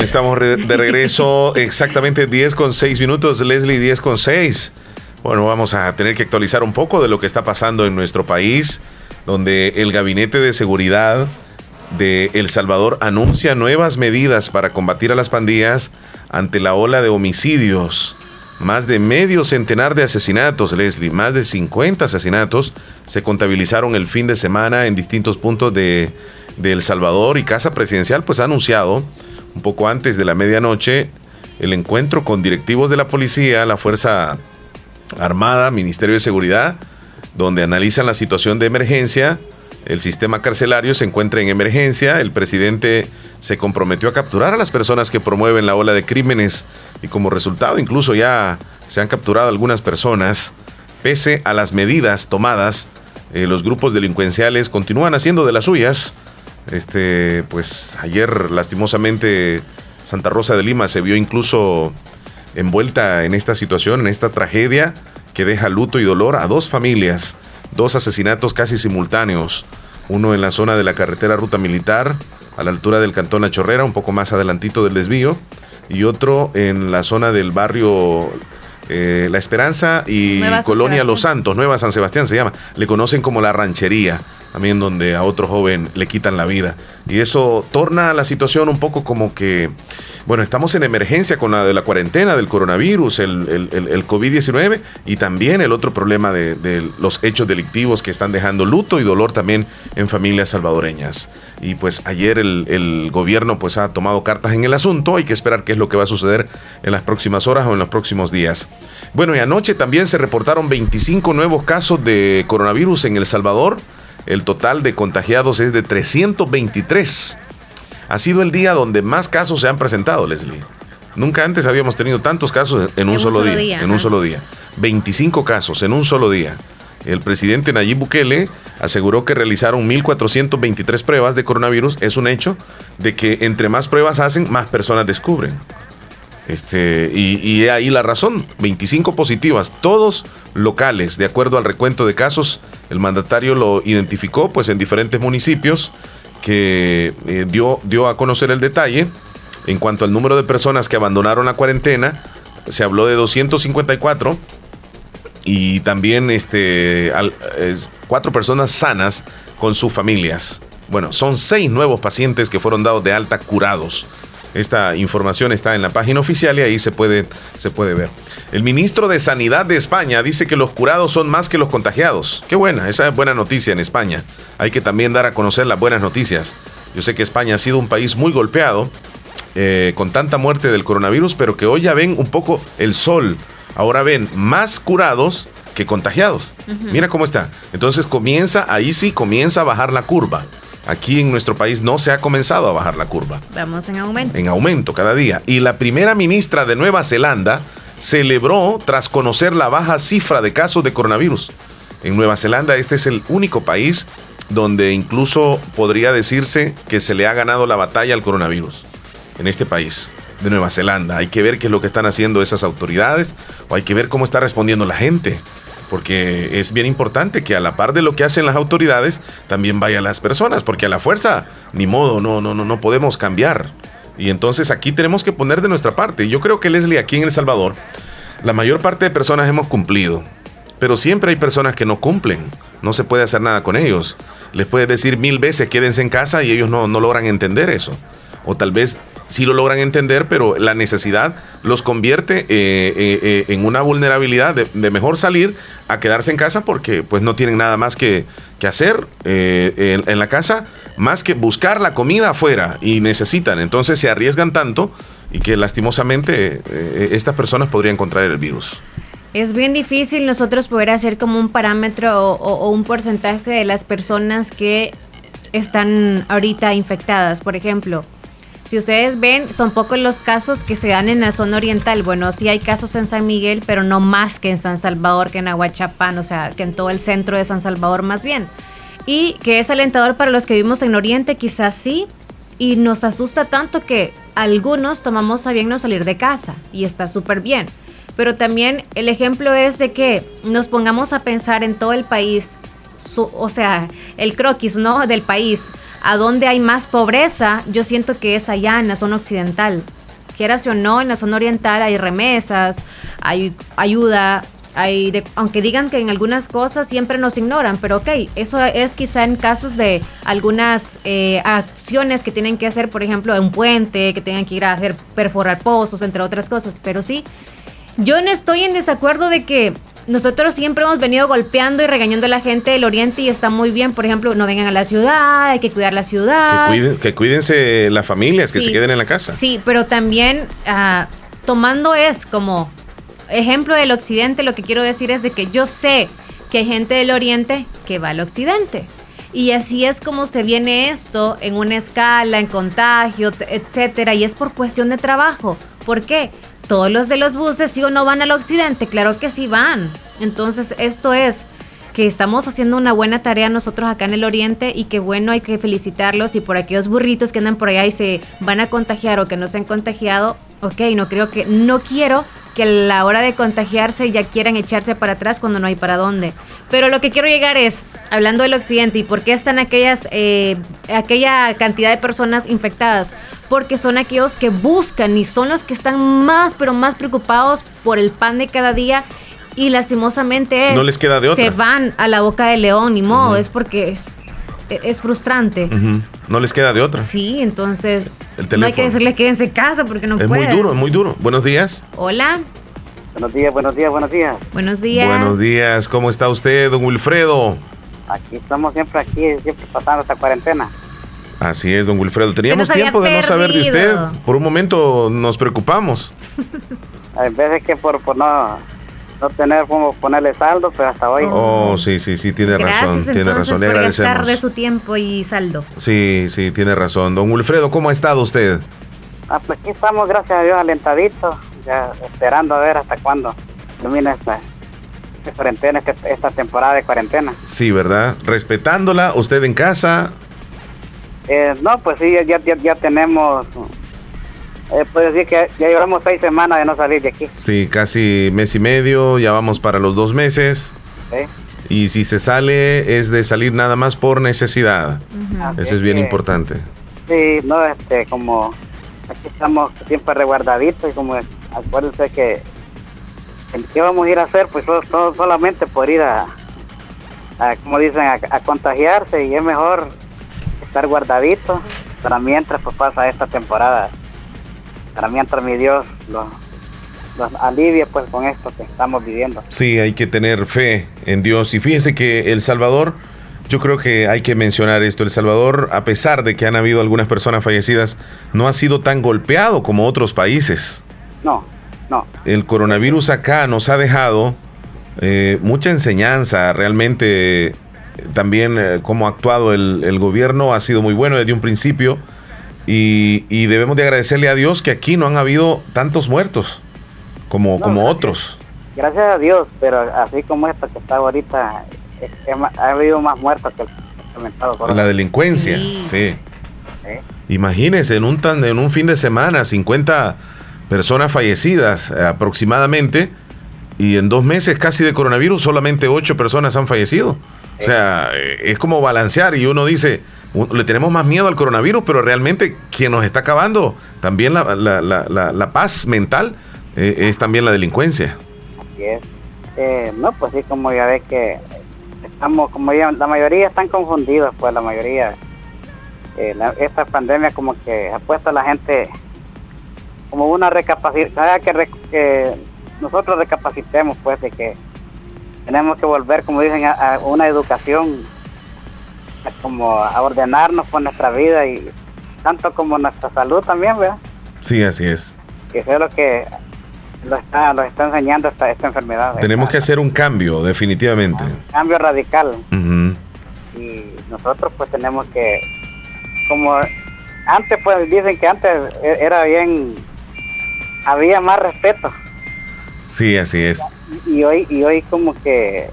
Estamos de regreso exactamente 10 con 6 minutos, Leslie 10 con 6. Bueno, vamos a tener que actualizar un poco de lo que está pasando en nuestro país, donde el Gabinete de Seguridad de El Salvador anuncia nuevas medidas para combatir a las pandillas ante la ola de homicidios. Más de medio centenar de asesinatos, Leslie, más de 50 asesinatos se contabilizaron el fin de semana en distintos puntos de, de El Salvador y Casa Presidencial pues ha anunciado un poco antes de la medianoche el encuentro con directivos de la policía, la Fuerza Armada, Ministerio de Seguridad, donde analizan la situación de emergencia. El sistema carcelario se encuentra en emergencia. El presidente se comprometió a capturar a las personas que promueven la ola de crímenes y como resultado incluso ya se han capturado algunas personas. Pese a las medidas tomadas, eh, los grupos delincuenciales continúan haciendo de las suyas. Este, pues ayer lastimosamente Santa Rosa de Lima se vio incluso envuelta en esta situación, en esta tragedia que deja luto y dolor a dos familias, dos asesinatos casi simultáneos, uno en la zona de la carretera Ruta Militar, a la altura del Cantón La Chorrera, un poco más adelantito del desvío, y otro en la zona del barrio eh, La Esperanza y Nueva Colonia. Los Santos, Nueva San Sebastián se llama, le conocen como la ranchería, también donde a otro joven le quitan la vida. Y eso torna la situación un poco como que, bueno, estamos en emergencia con la de la cuarentena, del coronavirus, el, el- el- el COVID-19 y también el otro problema de, de los hechos delictivos que están dejando luto y dolor también en familias salvadoreñas. Y pues ayer el, el gobierno pues ha tomado cartas en el asunto, hay que esperar qué es lo que va a suceder en las próximas horas o en los próximos días. Bueno, y anoche también se reportaron 25 nuevos casos de coronavirus en El Salvador. El total de contagiados es de 323. Ha sido el día donde más casos se han presentado, Leslie. Nunca antes habíamos tenido tantos casos en un, solo, día, En un solo día. 25 casos en un solo día. El presidente Nayib Bukele aseguró que realizaron 1.423 pruebas de coronavirus. Es un hecho de que entre más pruebas hacen, más personas descubren. Este, y, ahí la razón, 25 positivas, todos locales, de acuerdo al recuento de casos, el mandatario lo identificó pues en diferentes municipios que eh, dio, dio a conocer el detalle. En cuanto al número de personas que abandonaron la cuarentena, se habló de 254 y también este, cuatro personas sanas con sus familias. Bueno, son seis nuevos pacientes que fueron dados de alta curados. Esta información está en la página oficial y ahí se puede, se puede ver. El ministro de Sanidad de España dice que los curados son más que los contagiados. Qué buena, esa es buena noticia en España. Hay que también dar a conocer las buenas noticias. Yo sé que España ha sido un país muy golpeado eh, con tanta muerte del coronavirus, pero que hoy ya ven un poco el sol. Ahora ven más curados que contagiados. Mira cómo está. Entonces comienza, ahí sí comienza a bajar la curva. Aquí en nuestro país no se ha comenzado a bajar la curva Vamos en aumento. en aumento cada día. Y la primera ministra de Nueva Zelanda celebró tras conocer la baja cifra de casos de coronavirus. En Nueva Zelanda este es el único país donde incluso podría decirse que se le ha ganado la batalla al coronavirus. En este país de Nueva Zelanda. Hay que ver qué es lo que están haciendo esas autoridades o hay que ver cómo está respondiendo la gente. Porque es bien importante que a la par de lo que hacen las autoridades, también vayan las personas, porque a la fuerza, ni modo, no, no, no, no podemos cambiar. Y entonces aquí tenemos que poner de nuestra parte. Yo creo que Leslie, aquí en El Salvador, la mayor parte de personas hemos cumplido. Pero siempre hay personas que no cumplen. No se puede hacer nada con ellos. Les puedes decir mil veces quédense en casa y ellos no, no logran entender eso. O tal vez sí lo logran entender, pero la necesidad los convierte eh, eh, eh, en una vulnerabilidad de, mejor salir a quedarse en casa porque pues no tienen nada más que, que hacer eh, en, en la casa más que buscar la comida afuera y necesitan. Entonces se arriesgan tanto y que lastimosamente estas personas podrían contraer el virus. Es bien difícil nosotros poder hacer como un parámetro o- o un porcentaje de las personas que están ahorita infectadas. Por ejemplo, si ustedes ven, son pocos los casos que se dan en la zona oriental. Bueno, sí hay casos en San Miguel, pero no más que en San Salvador, que en Aguachapán, o sea, que en todo el centro de San Salvador más bien. Y que es alentador para los que vivimos en Oriente, quizás sí. Y nos asusta tanto que algunos tomamos a bien no salir de casa. Y está súper bien. Pero también el ejemplo es de que nos pongamos a pensar en todo el país, o sea, el croquis, ¿no? Del país. A donde hay más pobreza, yo siento que es allá en la zona occidental. Quieras o no, en la zona oriental hay remesas, hay ayuda, hay de- aunque digan que en algunas cosas siempre nos ignoran, pero ok, eso es quizá en casos de algunas eh, acciones que tienen que hacer, por ejemplo, un puente, que tengan que ir a hacer perforar pozos, entre otras cosas, pero sí, yo no estoy en desacuerdo de que nosotros siempre hemos venido golpeando y regañando a la gente del oriente y está muy bien, por ejemplo, no vengan a la ciudad, hay que cuidar la Que, ciudad. cuiden, que cuídense las familias, que se queden en la casa. Sí, pero también ah, tomando es como ejemplo del occidente, lo que quiero decir es de que yo sé que hay gente del oriente que va al occidente. Y así es como se viene esto en una escala, en contagio, etcétera, y es por cuestión de trabajo. ¿Por qué? Todos los de los buses sí o no van al occidente, claro que sí van. Entonces, esto es que estamos haciendo una buena tarea nosotros acá en el oriente y que bueno, hay que felicitarlos y por aquellos burritos que andan por allá y se van a contagiar o que no se han contagiado, ok, no creo que, no quiero que a la hora de contagiarse ya quieran echarse para atrás cuando no hay para dónde. Pero lo que quiero llegar es, hablando del occidente y por qué están aquellas, eh, aquella cantidad de personas infectadas, porque son aquellos que buscan y son los que están más, pero más preocupados por el pan de cada día y lastimosamente es, No les queda de otra. se van a la boca del león, ni modo, es porque es, es frustrante. No les queda de otra. Sí, entonces El no hay que teléfono. decirle quédense en casa porque no es muy pueden. duro, es muy duro. Buenos días. Hola, Buenos días, buenos días, buenos días. buenos días. Buenos días. ¿Cómo está usted, don Wilfredo? Aquí estamos siempre aquí, siempre pasando esta cuarentena. Así es, don Wilfredo. Teníamos tiempo de no saber de usted. Por un momento nos preocupamos. A veces que por, por no, no tener como ponerle saldo, pero hasta hoy. Oh, sí, sí, sí, tiene Gracias razón. Tiene entonces razón. Le por gastar de agradecemos. su tiempo y saldo. Sí, sí, tiene razón. Don Wilfredo, ¿cómo ha estado usted? Ah, pues aquí estamos, gracias a Dios, alentaditos, ya esperando a ver hasta cuándo termina esta, esta cuarentena, esta, esta temporada de cuarentena. Sí, ¿verdad? Respetándola, usted en casa. Eh, no, pues sí, ya, ya, ya tenemos, eh, puedo decir que ya llevamos seis semanas de no salir de aquí. Sí, casi mes y medio. Ya vamos para los dos meses. Y si se sale, es de salir nada más por necesidad. Eso es bien que- importante. Sí, no, este, como aquí estamos siempre resguardaditos y como acuérdense que ¿qué vamos a ir a hacer? Pues so- solamente por ir a, a, como dicen, a, a contagiarse y es mejor estar guardadito para mientras pues pasa esta temporada, para mientras mi Dios los, los alivie pues con esto que estamos viviendo. Sí, hay que tener fe en Dios. Y fíjese que El Salvador, yo creo que hay que mencionar esto. El Salvador, a pesar de que han habido algunas personas fallecidas, no ha sido tan golpeado como otros países. No, no. El coronavirus acá nos ha dejado eh, mucha enseñanza. Realmente eh, también eh, cómo ha actuado el, el gobierno ha sido muy bueno desde un principio. Y, y debemos de agradecerle a Dios que aquí no han habido tantos muertos como, No, como gracias. otros. Gracias a Dios, pero así como esta que está ahorita, es- es ma- ha habido más muertos que el comentado. La delincuencia, sí. Imagínense, en un, tan, en un fin de semana, 50 personas fallecidas eh, aproximadamente, y en dos meses casi de coronavirus, solamente 8 personas han fallecido. O sea, eh, es como balancear y uno dice, le tenemos más miedo al coronavirus, pero realmente quien nos está acabando también la, la- la- la- paz mental eh, es también la delincuencia. Así es. Eh, no, pues sí, como ya ve que estamos, como ya, la mayoría están confundidos, pues la mayoría. Eh, esta pandemia como que ha puesto a la gente como una recapacitación, que, nosotros recapacitemos pues de que tenemos que volver, como dicen, a, una educación, como a ordenarnos por nuestra vida y tanto como nuestra salud también, ¿verdad? Sí, así es. Que eso es lo que lo está, lo está enseñando esta, esta enfermedad. Tenemos que hacer un cambio, definitivamente. cambio radical y nosotros pues tenemos que como antes pues dicen que antes e- era bien había más respeto Sí, así es. y hoy y hoy como que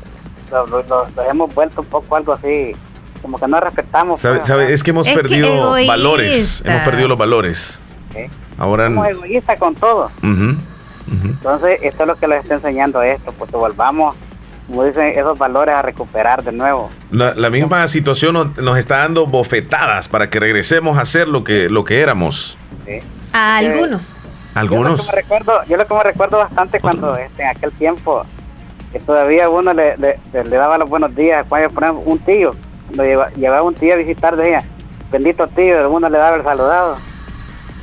lo- lo hemos vuelto un poco algo así como que no respetamos ¿Sabe- pues, sabe? Es que hemos Es que perdido egoístas. valores. Hemos perdido los valores. Sí. Ahora. somos egoístas con todo Ujú. entonces esto es lo que les está enseñando esto pues que volvamos como dicen esos valores a recuperar de nuevo La, la misma situación nos, nos está dando bofetadas para que regresemos a ser lo que, lo que éramos. ¿sí? A algunos. Algunos. Yo lo que me recuerdo, yo lo que me recuerdo bastante cuando este, en aquel tiempo que todavía uno le, le, le- le daba los buenos días, cuando ejemplo, un tío, cuando lleva- llevaba un tío a visitar, decía, bendito tío, uno le daba el saludado.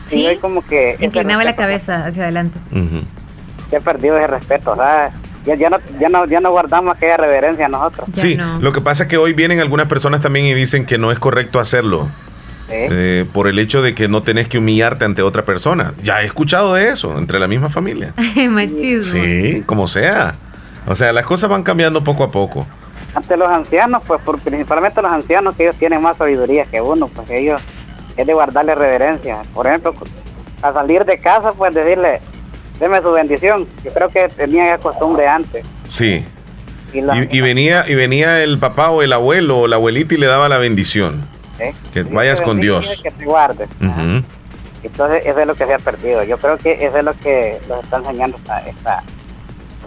Sí. Y hoy como que ese Inclinaba la cabeza hacia adelante. se ha perdido ese respeto, ya, ya, no, ya, no, ya no guardamos aquella reverencia nosotros. Sí, lo que pasa es que hoy vienen algunas personas también y dicen que no es correcto hacerlo. eh, por el hecho de que no tenés que humillarte ante otra persona. Ya he escuchado de eso, entre la misma familia. Machismo. Sí, como sea. O sea, las cosas van cambiando poco a poco. Ante los ancianos, pues por, principalmente los ancianos que ellos tienen más sabiduría que uno, pues ellos es de guardarle reverencia. Por ejemplo, a salir de casa, pues decirle, deme su bendición. Yo creo que tenía esa costumbre antes. Sí. Y la- Y, y venía, y venía el papá o el abuelo o la abuelita y le daba la bendición. Que Dios vayas con Dios. Que te guarde. Ujú. Entonces, eso es lo que se ha perdido. Yo creo que eso es lo que nos está enseñando esta, esta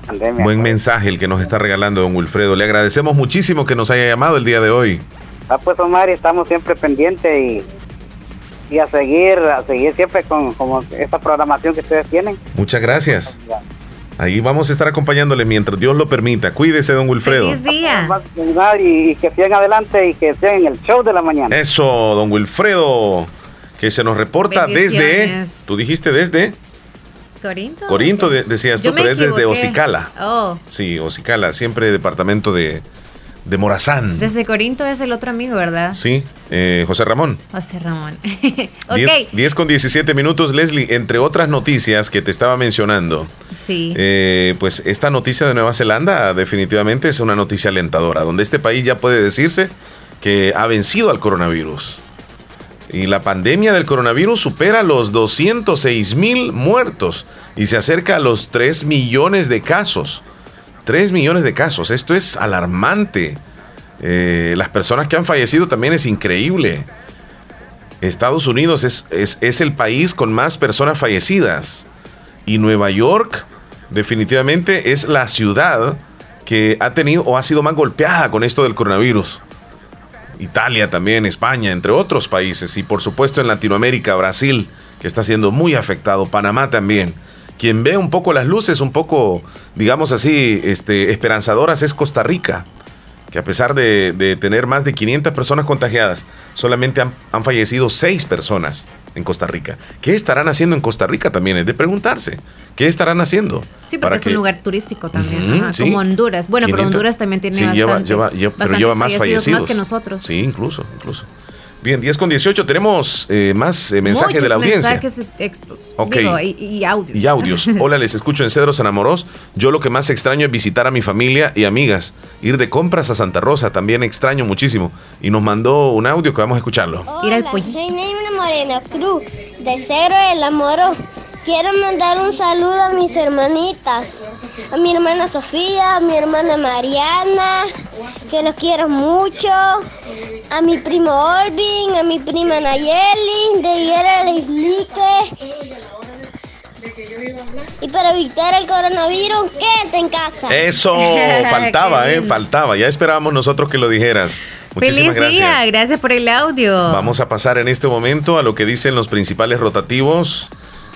pandemia. Buen mensaje el que nos está regalando don Wilfredo. Le agradecemos muchísimo que nos haya llamado el día de hoy. Ah, pues Omar, y estamos siempre pendientes y, y a seguir, a seguir siempre con como esta programación que ustedes tienen. Muchas gracias. Ahí vamos a estar acompañándole mientras Dios lo permita. Cuídese, don Wilfredo. día. Y, y que sigan adelante y que sigan en el show de la mañana. Eso, don Wilfredo, que se nos reporta desde... Tú dijiste desde ¿Corinto? Corinto, de- decías tú, pero es desde. Ocicala. Oh, Sí, Ocicala, siempre departamento de, de Morazán. desde Corinto es el otro amigo, ¿verdad? Sí, eh, José Ramón. José Ramón. ok. 10, 10 con 17 minutos, Leslie. Entre otras noticias que te estaba mencionando, Sí. eh, pues esta noticia de Nueva Zelanda definitivamente es una noticia alentadora, donde este país ya puede decirse que ha vencido al coronavirus. Y la pandemia del coronavirus supera los 206 mil muertos y se acerca a los 3 millones de casos. 3 millones de casos. Esto es alarmante. Eh, las personas que han fallecido también es increíble. Estados Unidos es, es- es el país con más personas fallecidas. Y Nueva York definitivamente es la ciudad que ha tenido o ha sido más golpeada con esto del coronavirus. Italia también, España, entre otros países. Y por supuesto en Latinoamérica, Brasil, que está siendo muy afectado, Panamá también. quien ve un poco las luces, un poco, digamos así, este, esperanzadoras es Costa Rica, que a pesar de, tener más de 500 personas contagiadas, solamente han, han fallecido 6 personas en Costa Rica. ¿Qué estarán haciendo en Costa Rica también? Es de preguntarse. ¿Qué estarán haciendo? Sí, porque Para es que- un lugar turístico también, ajá, sí. como Honduras. Bueno, pero 500 Honduras también tiene Sí, bastante, lleva, lleva, lleva- pero bastantes lleva más fallecidos, fallecidos. Más que nosotros. Sí, incluso, incluso. Bien, 10 con 18, tenemos eh, más eh, mensajes Muchos de la audiencia. mensajes y textos. Ok. Digo, y, y audios. Y audios. Hola, les escucho en Cedro San Amorós. Yo lo que más extraño es visitar a mi familia y amigas. Ir de compras a Santa Rosa también extraño muchísimo. Y nos mandó un audio que vamos a escucharlo. Hola, soy Neymar Moreno Cruz, de Cero del Amoro. Quiero mandar un saludo a mis hermanitas, a mi hermana Sofía, a mi hermana Mariana, que los quiero mucho, a mi primo Olvin, a mi prima Nayeli, de Higuera Lislique. Y para evitar el coronavirus, quédate en casa. Eso, faltaba, eh, faltaba. Ya esperábamos nosotros que lo dijeras. Muchísimas Feliz día, gracias. gracias por el audio. Vamos a pasar en este momento a lo que dicen los principales rotativos.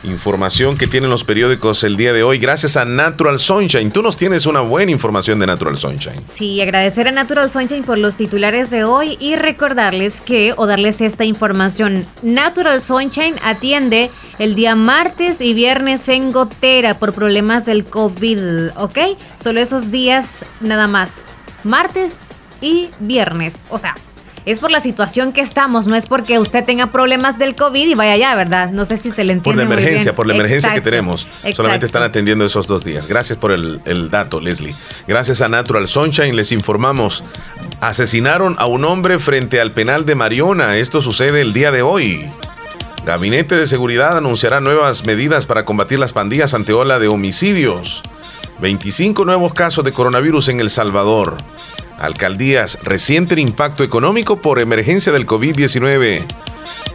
Información que tienen los periódicos el día de hoy, gracias a Natural Sunshine. Tú nos tienes una buena información de Natural Sunshine. Sí, agradecer a Natural Sunshine por los titulares de hoy y recordarles que, o darles esta información, Natural Sunshine atiende el día martes y viernes en Gotera por problemas del COVID, ¿ok? Solo esos días nada más, martes y viernes, o sea... Es por la situación que estamos, no es porque usted tenga problemas del COVID y vaya allá, ¿verdad? No sé si se le Por entiende. la muy emergencia, bien. por la emergencia que tenemos. exacto. Solamente están atendiendo esos dos días. Gracias por el, el dato, Leslie. Gracias a Natural Sunshine les informamos. Asesinaron a un hombre frente al penal de Mariona. Esto sucede el día de hoy. Gabinete de Seguridad anunciará nuevas medidas para combatir las pandillas ante ola de homicidios. 25 nuevos casos de coronavirus en El Salvador. Alcaldías resienten impacto económico por emergencia del COVID-19.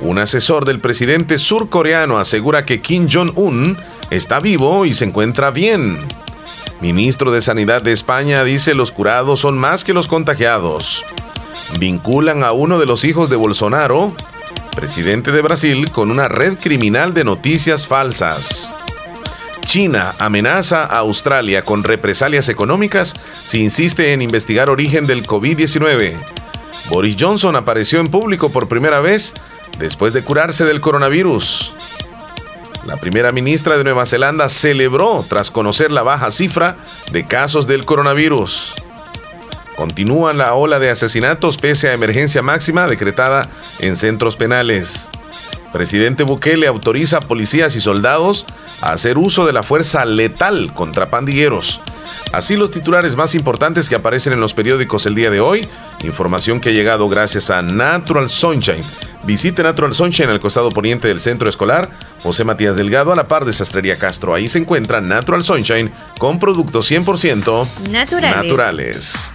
Un asesor del presidente surcoreano asegura que Kim Jong-un está vivo y se encuentra bien. Ministro de Sanidad de España dice los curados son más que los contagiados. Vinculan a uno de los hijos de Bolsonaro, presidente de Brasil, con una red criminal de noticias falsas. China amenaza a Australia con represalias económicas si insiste en investigar origen del COVID-19. Boris Johnson apareció en público por primera vez después de curarse del coronavirus. La primera ministra de Nueva Zelanda celebró tras conocer la baja cifra de casos del coronavirus. Continúa la ola de asesinatos pese a emergencia máxima decretada en centros penales. Presidente Bukele autoriza a policías y soldados a hacer uso de la fuerza letal contra pandilleros. Así los titulares más importantes que aparecen en los periódicos el día de hoy. Información que ha llegado gracias a Natural Sunshine. Visite Natural Sunshine al costado poniente del centro escolar José Matías Delgado a la par de Sastrería Castro. Ahí se encuentra Natural Sunshine con productos 100% Naturales. naturales.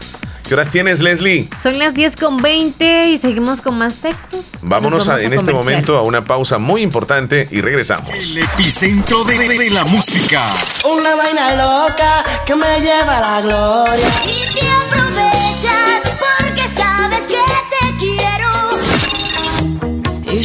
¿Qué horas tienes, Leslie? Son las 10 con 20 y seguimos con más textos. Vámonos Nos a- vamos a en este momento a una pausa muy importante y regresamos. Epicentro de, de la música. Una vaina loca que me lleva a la gloria. Y te aprovechas porque sabes que te quiero. You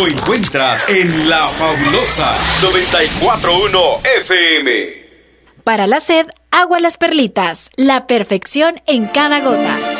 Lo encuentras en La Fabulosa 941 FM. Para la sed, agua las perlitas. La perfección en cada gota.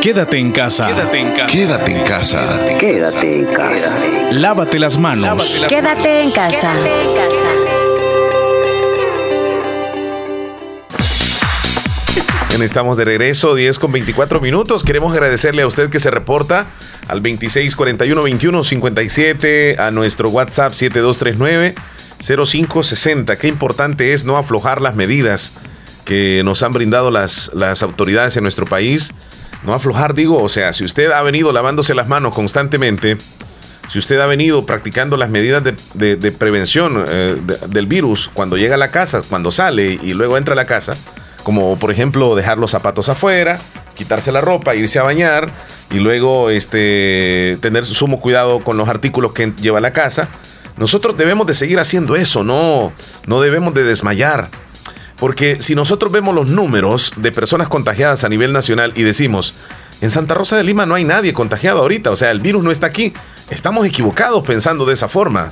Quédate en casa. Quédate en casa. Quédate en casa. Quédate en casa. Lávate las manos. Quédate en casa. Bien, estamos de regreso, 10 con 24 minutos. Queremos agradecerle a usted que se reporta al 2641-2157, a nuestro WhatsApp 7239-0560. Qué importante es no aflojar las medidas que nos han brindado las, las autoridades en nuestro país. No aflojar, digo, o sea, si usted ha venido lavándose las manos constantemente, si usted ha venido practicando las medidas de, prevención eh, de- del virus cuando llega a la casa, cuando sale y luego entra a la casa, como por ejemplo dejar los zapatos afuera, quitarse la ropa, irse a bañar y luego este, tener sumo cuidado con los artículos que lleva a la casa, nosotros debemos de seguir haciendo eso, no, no debemos de desmayar. Porque si nosotros vemos los números de personas contagiadas a nivel nacional y decimos, en Santa Rosa de Lima no hay nadie contagiado ahorita, o sea, el virus no está aquí, estamos equivocados pensando de esa forma.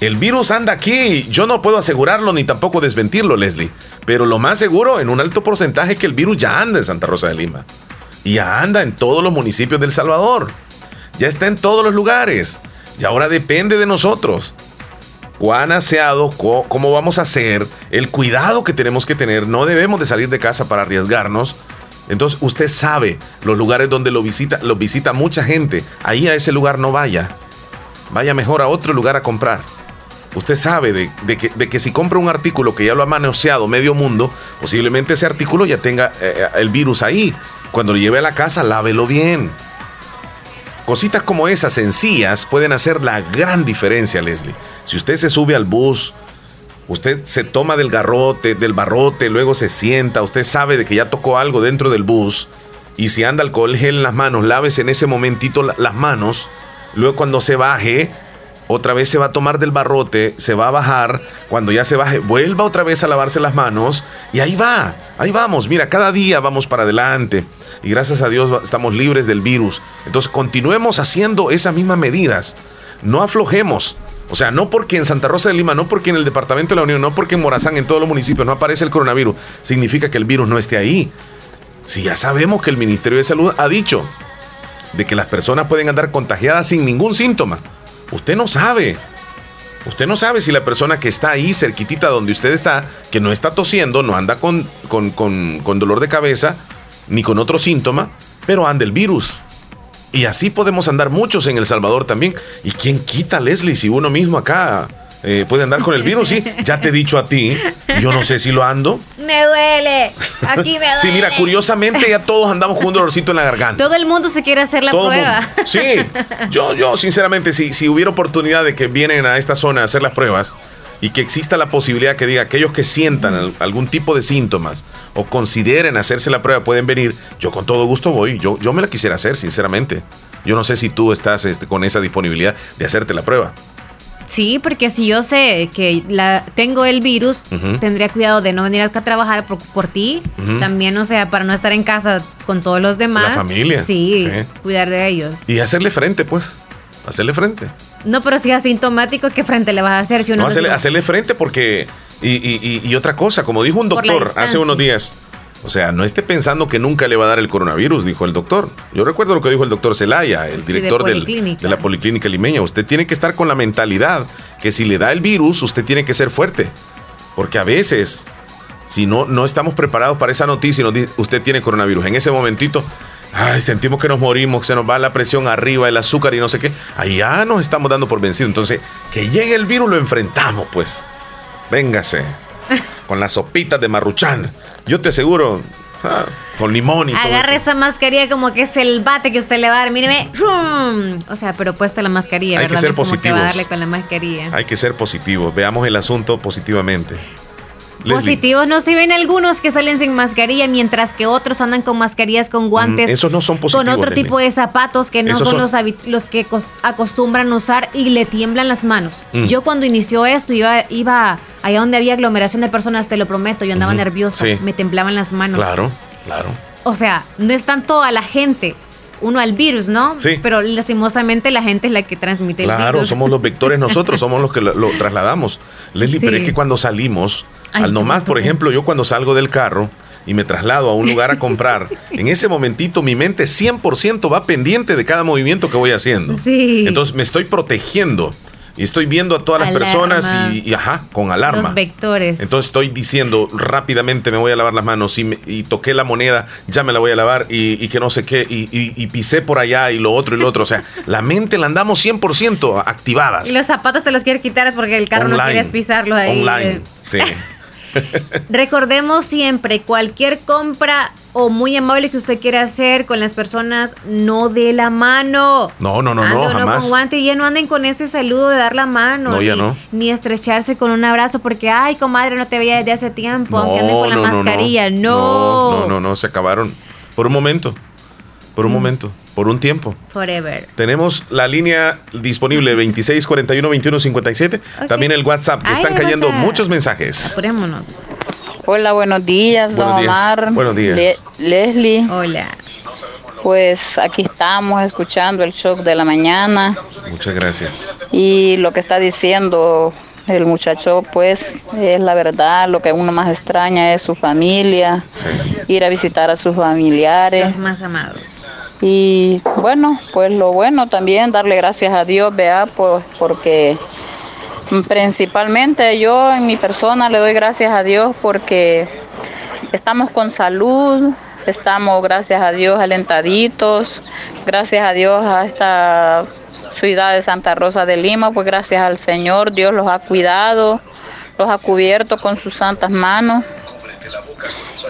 El virus anda aquí, yo no puedo asegurarlo ni tampoco desmentirlo, Leslie, pero lo más seguro, en un alto porcentaje, es que el virus ya anda en Santa Rosa de Lima. Y ya anda en todos los municipios del Salvador. Ya está en todos los lugares. Y ahora depende de nosotros cuán aseado, cómo vamos a hacer, el cuidado que tenemos que tener. No debemos de salir de casa para arriesgarnos. Entonces usted sabe los lugares donde lo visita, lo visita mucha gente. Ahí a ese lugar no vaya. Vaya mejor a otro lugar a comprar. Usted sabe de, que, si compra un artículo que ya lo ha manoseado medio mundo, posiblemente ese artículo ya tenga eh, el virus ahí. Cuando lo lleve a la casa, lávelo bien. Cositas como esas sencillas pueden hacer la gran diferencia, Leslie. Si usted se sube al bus, usted se toma del garrote, del barrote, luego se sienta, usted sabe de que ya tocó algo dentro del bus, y si anda alcohol gel en las manos, lávese en ese momentito la- las manos, luego cuando se baje, otra vez se va a tomar del barrote, se va a bajar, cuando ya se baje, vuelva otra vez a lavarse las manos, y ahí va, ahí vamos, mira, cada día vamos para adelante, y gracias a Dios estamos libres del virus. Entonces continuemos haciendo esas mismas medidas, no aflojemos. O sea, no porque en Santa Rosa de Lima, no porque en el Departamento de la Unión, no porque en Morazán, en todos los municipios no aparece el coronavirus, significa que el virus no esté ahí. Si ya sabemos que el Ministerio de Salud ha dicho de que las personas pueden andar contagiadas sin ningún síntoma, usted no sabe. Usted no sabe si la persona que está ahí cerquitita donde usted está, que no está tosiendo, no anda con, con, con- con dolor de cabeza, ni con otro síntoma, pero anda el virus. Y así podemos andar muchos en El Salvador también. ¿Y quién quita, Leslie, si uno mismo acá eh, puede andar con el virus? Sí, ya te he dicho a ti, yo no sé si lo ando. Me duele. Aquí me duele. Sí, mira, curiosamente ya todos andamos con un dolorcito en la garganta. Todo el mundo se quiere hacer la Todo prueba. Sí, yo, yo sinceramente, si, si hubiera oportunidad de que vienen a esta zona a hacer las pruebas y que exista la posibilidad que diga aquellos que sientan al- algún tipo de síntomas o consideren hacerse la prueba pueden venir, yo con todo gusto voy. Yo, yo me la quisiera hacer, sinceramente. Yo no sé si tú estás este, con esa disponibilidad de hacerte la prueba. Sí, porque si yo sé que la, tengo el virus, tendría cuidado de no venir acá a trabajar por, por ti. También, o sea, para no estar en casa con todos los demás. familia, Sí, sí. cuidar de ellos. Y hacerle frente, pues. Hacerle frente. No, pero si es asintomático, ¿qué frente le vas a hacer si uno No, hacerle, hacerle frente porque... Y, y- y- y otra cosa, como dijo un doctor hace unos días, o sea, no esté pensando que nunca le va a dar el coronavirus, dijo el doctor. Yo recuerdo lo que dijo el doctor Celaya, el Sí, de director del- de la Policlínica Limeña. Usted tiene que estar con la mentalidad que si le da el virus, usted tiene que ser fuerte. Porque a veces, si no, no estamos preparados para esa noticia y nos dice, usted tiene coronavirus, en ese momentito, ay, sentimos que nos morimos, que se nos va la presión arriba, el azúcar y no sé qué, ahí ya nos estamos dando por vencido. Entonces, que llegue el virus, lo enfrentamos, pues. Véngase. con las sopitas de marruchán. Yo te aseguro, ah, con limón y todo. Eso. esa mascarilla como que es el bate que usted le va a dar. Míreme. ¡rum! O sea, pero puesta la mascarilla, Hay que ser No como que va a positivos. darle con la mascarilla. Hay que ser positivos. Veamos el asunto positivamente. Leslie, Positivos no se ven algunos que salen sin mascarilla, mientras que otros andan con mascarillas, con guantes. Mm, esos no son positivos, Con otro Leslie. tipo de zapatos que no Esos son, son- Los, los que cos- acostumbran usar y le tiemblan las manos. Mm. Yo cuando inició esto iba, iba allá donde había aglomeración de personas, te lo prometo, yo andaba nerviosa, sí. me temblaban las manos. Claro, claro. O sea, no es tanto a la gente, uno al virus, ¿no? Sí. Pero lastimosamente la gente es la que transmite el Claro, virus. somos los vectores nosotros, somos los que lo, lo trasladamos. Leslie, Sí. pero es que cuando salimos, Ay, al nomás, por ejemplo, yo cuando salgo del carro y me traslado a un lugar a comprar, en ese momentito mi mente 100% va pendiente de cada movimiento que voy haciendo. Sí. Entonces me estoy protegiendo y estoy viendo a todas las personas y, y, ajá, con alarma. Los vectores. Entonces estoy diciendo rápidamente me voy a lavar las manos y, me- y toqué la moneda, ya me la voy a lavar y, y que no sé qué, y, y- y pisé por allá y lo otro y lo otro. O sea, la mente la andamos 100% activadas. Y los zapatos te los quiere quitar porque el carro no quieres pisarlo ahí. Online, sí. Recordemos siempre, cualquier compra o muy amable que usted quiera hacer con las personas, no de la mano. No, no, no, no, jamás. con guante y ya no anden con ese saludo de dar la mano. No, ya ni, no. ni estrecharse con un abrazo porque, ay, comadre, no te veía desde hace tiempo, aunque anden con la no, no, no. mascarilla. No. No, no, no, no, se acabaron. Por un momento. Por un Mm. momento. Por un tiempo. Forever. Tenemos la línea disponible 26 41 21 57. Ok. También el WhatsApp, que Ay, están cayendo WhatsApp. muchos mensajes. Apurémonos. Hola, buenos días, Buenos don días. Omar. Buenos días. Le- Leslie. Hola. Pues aquí estamos escuchando el shock de la mañana Muchas gracias. y lo que está diciendo el muchacho, pues es la verdad. Lo que uno más extraña es su familia, ir a visitar a sus familiares. Los más amados. Y bueno, pues lo bueno también, darle gracias a Dios, vea, pues porque principalmente yo en mi persona le doy gracias a Dios porque estamos con salud, estamos gracias a Dios alentaditos, gracias a Dios a esta ciudad de Santa Rosa de Lima, pues gracias al Señor, Dios los ha cuidado, los ha cubierto con sus santas manos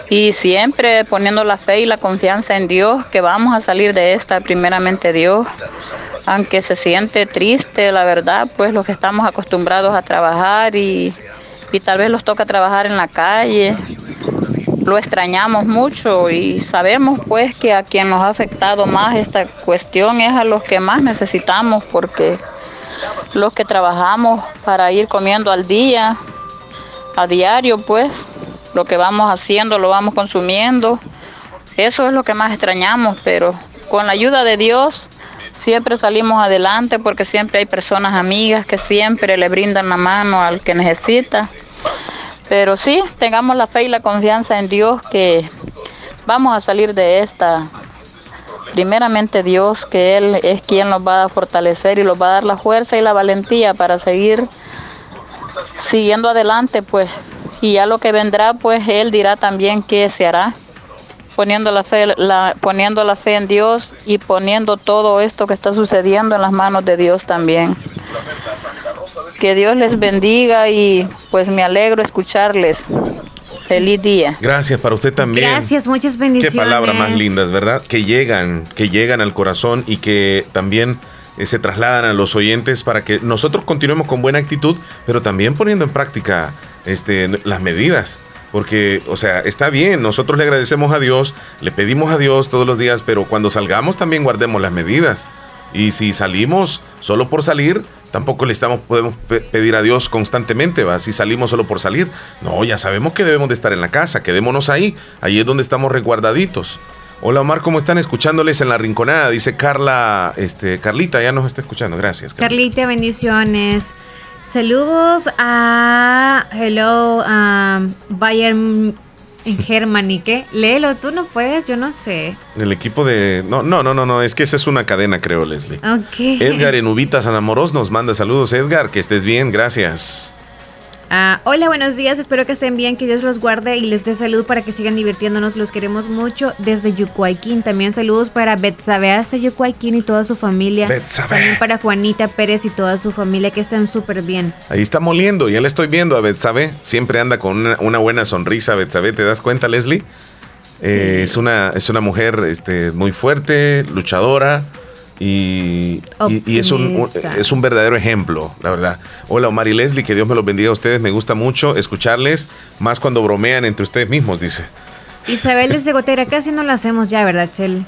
y siempre poniendo la fe y la confianza en Dios que vamos a salir de esta primeramente Dios. Aunque se siente triste la verdad pues los que estamos acostumbrados a trabajar y, y tal vez los toca trabajar en la calle lo extrañamos mucho y sabemos pues que a quien nos ha afectado más esta cuestión es a los que más necesitamos porque los que trabajamos para ir comiendo al día a diario, pues lo que vamos haciendo lo vamos consumiendo. Eso es lo que más extrañamos, pero con la ayuda de Dios siempre salimos adelante porque siempre hay personas amigas que siempre le brindan la mano al que necesita. Pero sí, tengamos la fe y la confianza en Dios que vamos a salir de esta. Primeramente Dios, que Él es quien nos va a fortalecer y nos va a dar la fuerza y la valentía para seguir siguiendo adelante, pues, y ya lo que vendrá, pues Él dirá también qué se hará, poniendo la fe, la, poniendo la fe en Dios y poniendo todo esto que está sucediendo en las manos de Dios también. Que Dios les bendiga y pues me alegro escucharles. Feliz día. Gracias para usted también. Gracias, muchas Qué bendiciones. palabras más lindas, ¿verdad? Que llegan, que llegan al corazón y que también eh, se trasladan a los oyentes para que nosotros continuemos con buena actitud, pero también poniendo en práctica este, las medidas. Porque, o sea, está bien, nosotros le agradecemos a Dios, le pedimos a Dios todos los días, pero cuando salgamos también guardemos las medidas. Y si salimos solo por salir, tampoco le estamos, podemos pe- pedir a Dios constantemente, ¿va? Si salimos solo por salir, no, ya sabemos que debemos de estar en la casa, quedémonos ahí, ahí es donde estamos resguardaditos. Hola Omar, ¿cómo están escuchándoles en la rinconada? Dice Carla, este, Carlita, ya nos está escuchando, gracias. Carlita, bendiciones. Saludos a Hello a Bayern en Germany, ¿qué? Léelo, tú no puedes, yo no sé. El equipo de... No, no, no, no, no, es que esa es una cadena, creo, Leslie. Ok. Edgar en Ubitas Anamoros nos manda saludos. Edgar, que estés bien, gracias. Ah, hola, buenos días. Espero que estén bien, que Dios los guarde y les dé salud para que sigan divirtiéndonos. Los queremos mucho desde Yucuayquín. También saludos para Betsabe hasta Yucuayquín y toda su familia. Betsabe. También para Juanita Pérez y toda su familia que están súper bien. Ahí está moliendo, ya le estoy viendo a Betsabe. Siempre anda con una, una buena sonrisa, Betsabe. ¿Te das cuenta, Leslie? Eh, es, una, es una mujer este, muy fuerte, luchadora. Y, y- y es, un, es un verdadero ejemplo, la verdad. Hola Omar y Leslie, que Dios me los bendiga a ustedes. Me gusta mucho escucharles, más cuando bromean entre ustedes mismos, dice. Isabel desde Gotera, casi no lo hacemos ya, ¿verdad, Chel?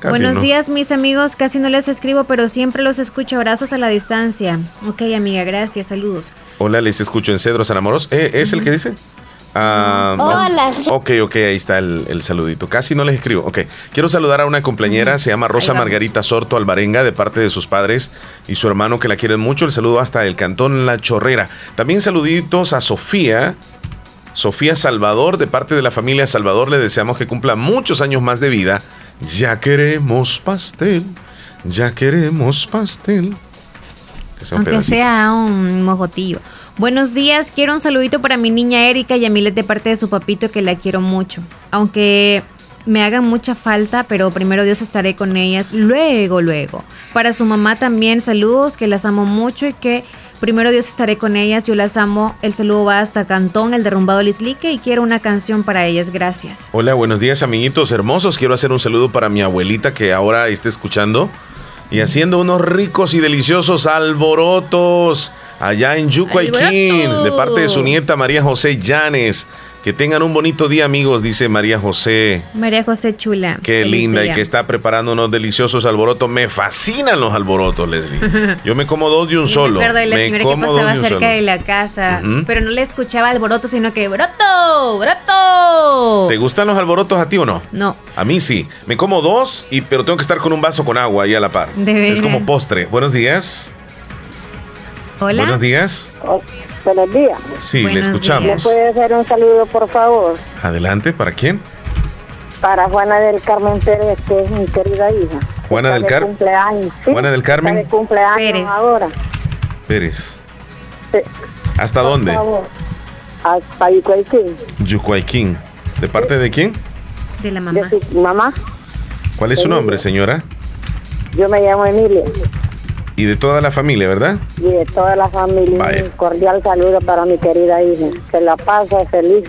Casi Buenos no. días, mis amigos. Casi no les escribo, pero siempre los escucho. Abrazos a la distancia. Ok, amiga, gracias. Saludos. Hola, les escucho en Cedros Enamoros. Eh, ¿Es el que dice? Ah, Hola, sí. Ok, ok, ahí está el, el saludito. Casi no les escribo. Ok. Quiero saludar a una compañera, se llama Rosa. Margarita Sorto Alvarenga, de parte de sus padres y su hermano que la quieren mucho. El saludo hasta el cantón La Chorrera. También saluditos a Sofía. Sofía Salvador, de parte de la familia Salvador, le deseamos que cumpla muchos años más de vida. Ya queremos pastel, ya queremos pastel. Que sea un Aunque pedacito. sea un mojotillo. Buenos días, quiero un saludito para mi niña Erika y a Milet de parte de su papito que la quiero mucho. Aunque me hagan mucha falta, pero primero Dios estaré con ellas, luego, luego. Para su mamá también saludos, que las amo mucho y que primero Dios estaré con ellas, yo las amo. El saludo va hasta Cantón, el derrumbado Lislique y quiero una canción para ellas, gracias. Hola, buenos días amiguitos hermosos. Quiero hacer un saludo para mi abuelita que ahora está escuchando y haciendo unos ricos y deliciosos alborotos allá en Yucuayquín de parte de su nieta María José Llanes. Que tengan un bonito día amigos, dice María José. María José Chula. Qué feliz linda y que está preparando unos deliciosos alborotos. Me fascinan los alborotos, Leslie. Yo me como dos de un solo. Me acuerdo de la Me señora que pasaba cerca solo. de la casa, pero no le escuchaba alboroto, sino que broto, broto. ¿Te gustan los alborotos a ti o no? No, A mí sí. Me como dos, y, pero tengo que estar con un vaso con agua ahí a la par. De Es como postre. Buenos días. hola. Buenos días. Buenos días. Sí, Buenos le ¿Le escuchamos. puede hacer un saludo, por favor, Adelante, ¿para quién? para Juana del Carmen Pérez, que es mi querida hija? Juana del de Carmen. cumpleaños. sí, Juana del Carmen. Está de cumpleaños Pérez. ahora. Pérez. Sí, ¿Hasta por dónde? favor. Hasta Yucuayquín, Yucuayquín. ¿De parte de quién? de la mamá. de su mamá. ¿Cuál es su Emilia. nombre, señora? Yo me llamo Emilia Y de toda la familia, ¿verdad? y de toda la familia. Vaya. Un cordial saludo para mi querida hija. Que la pase feliz.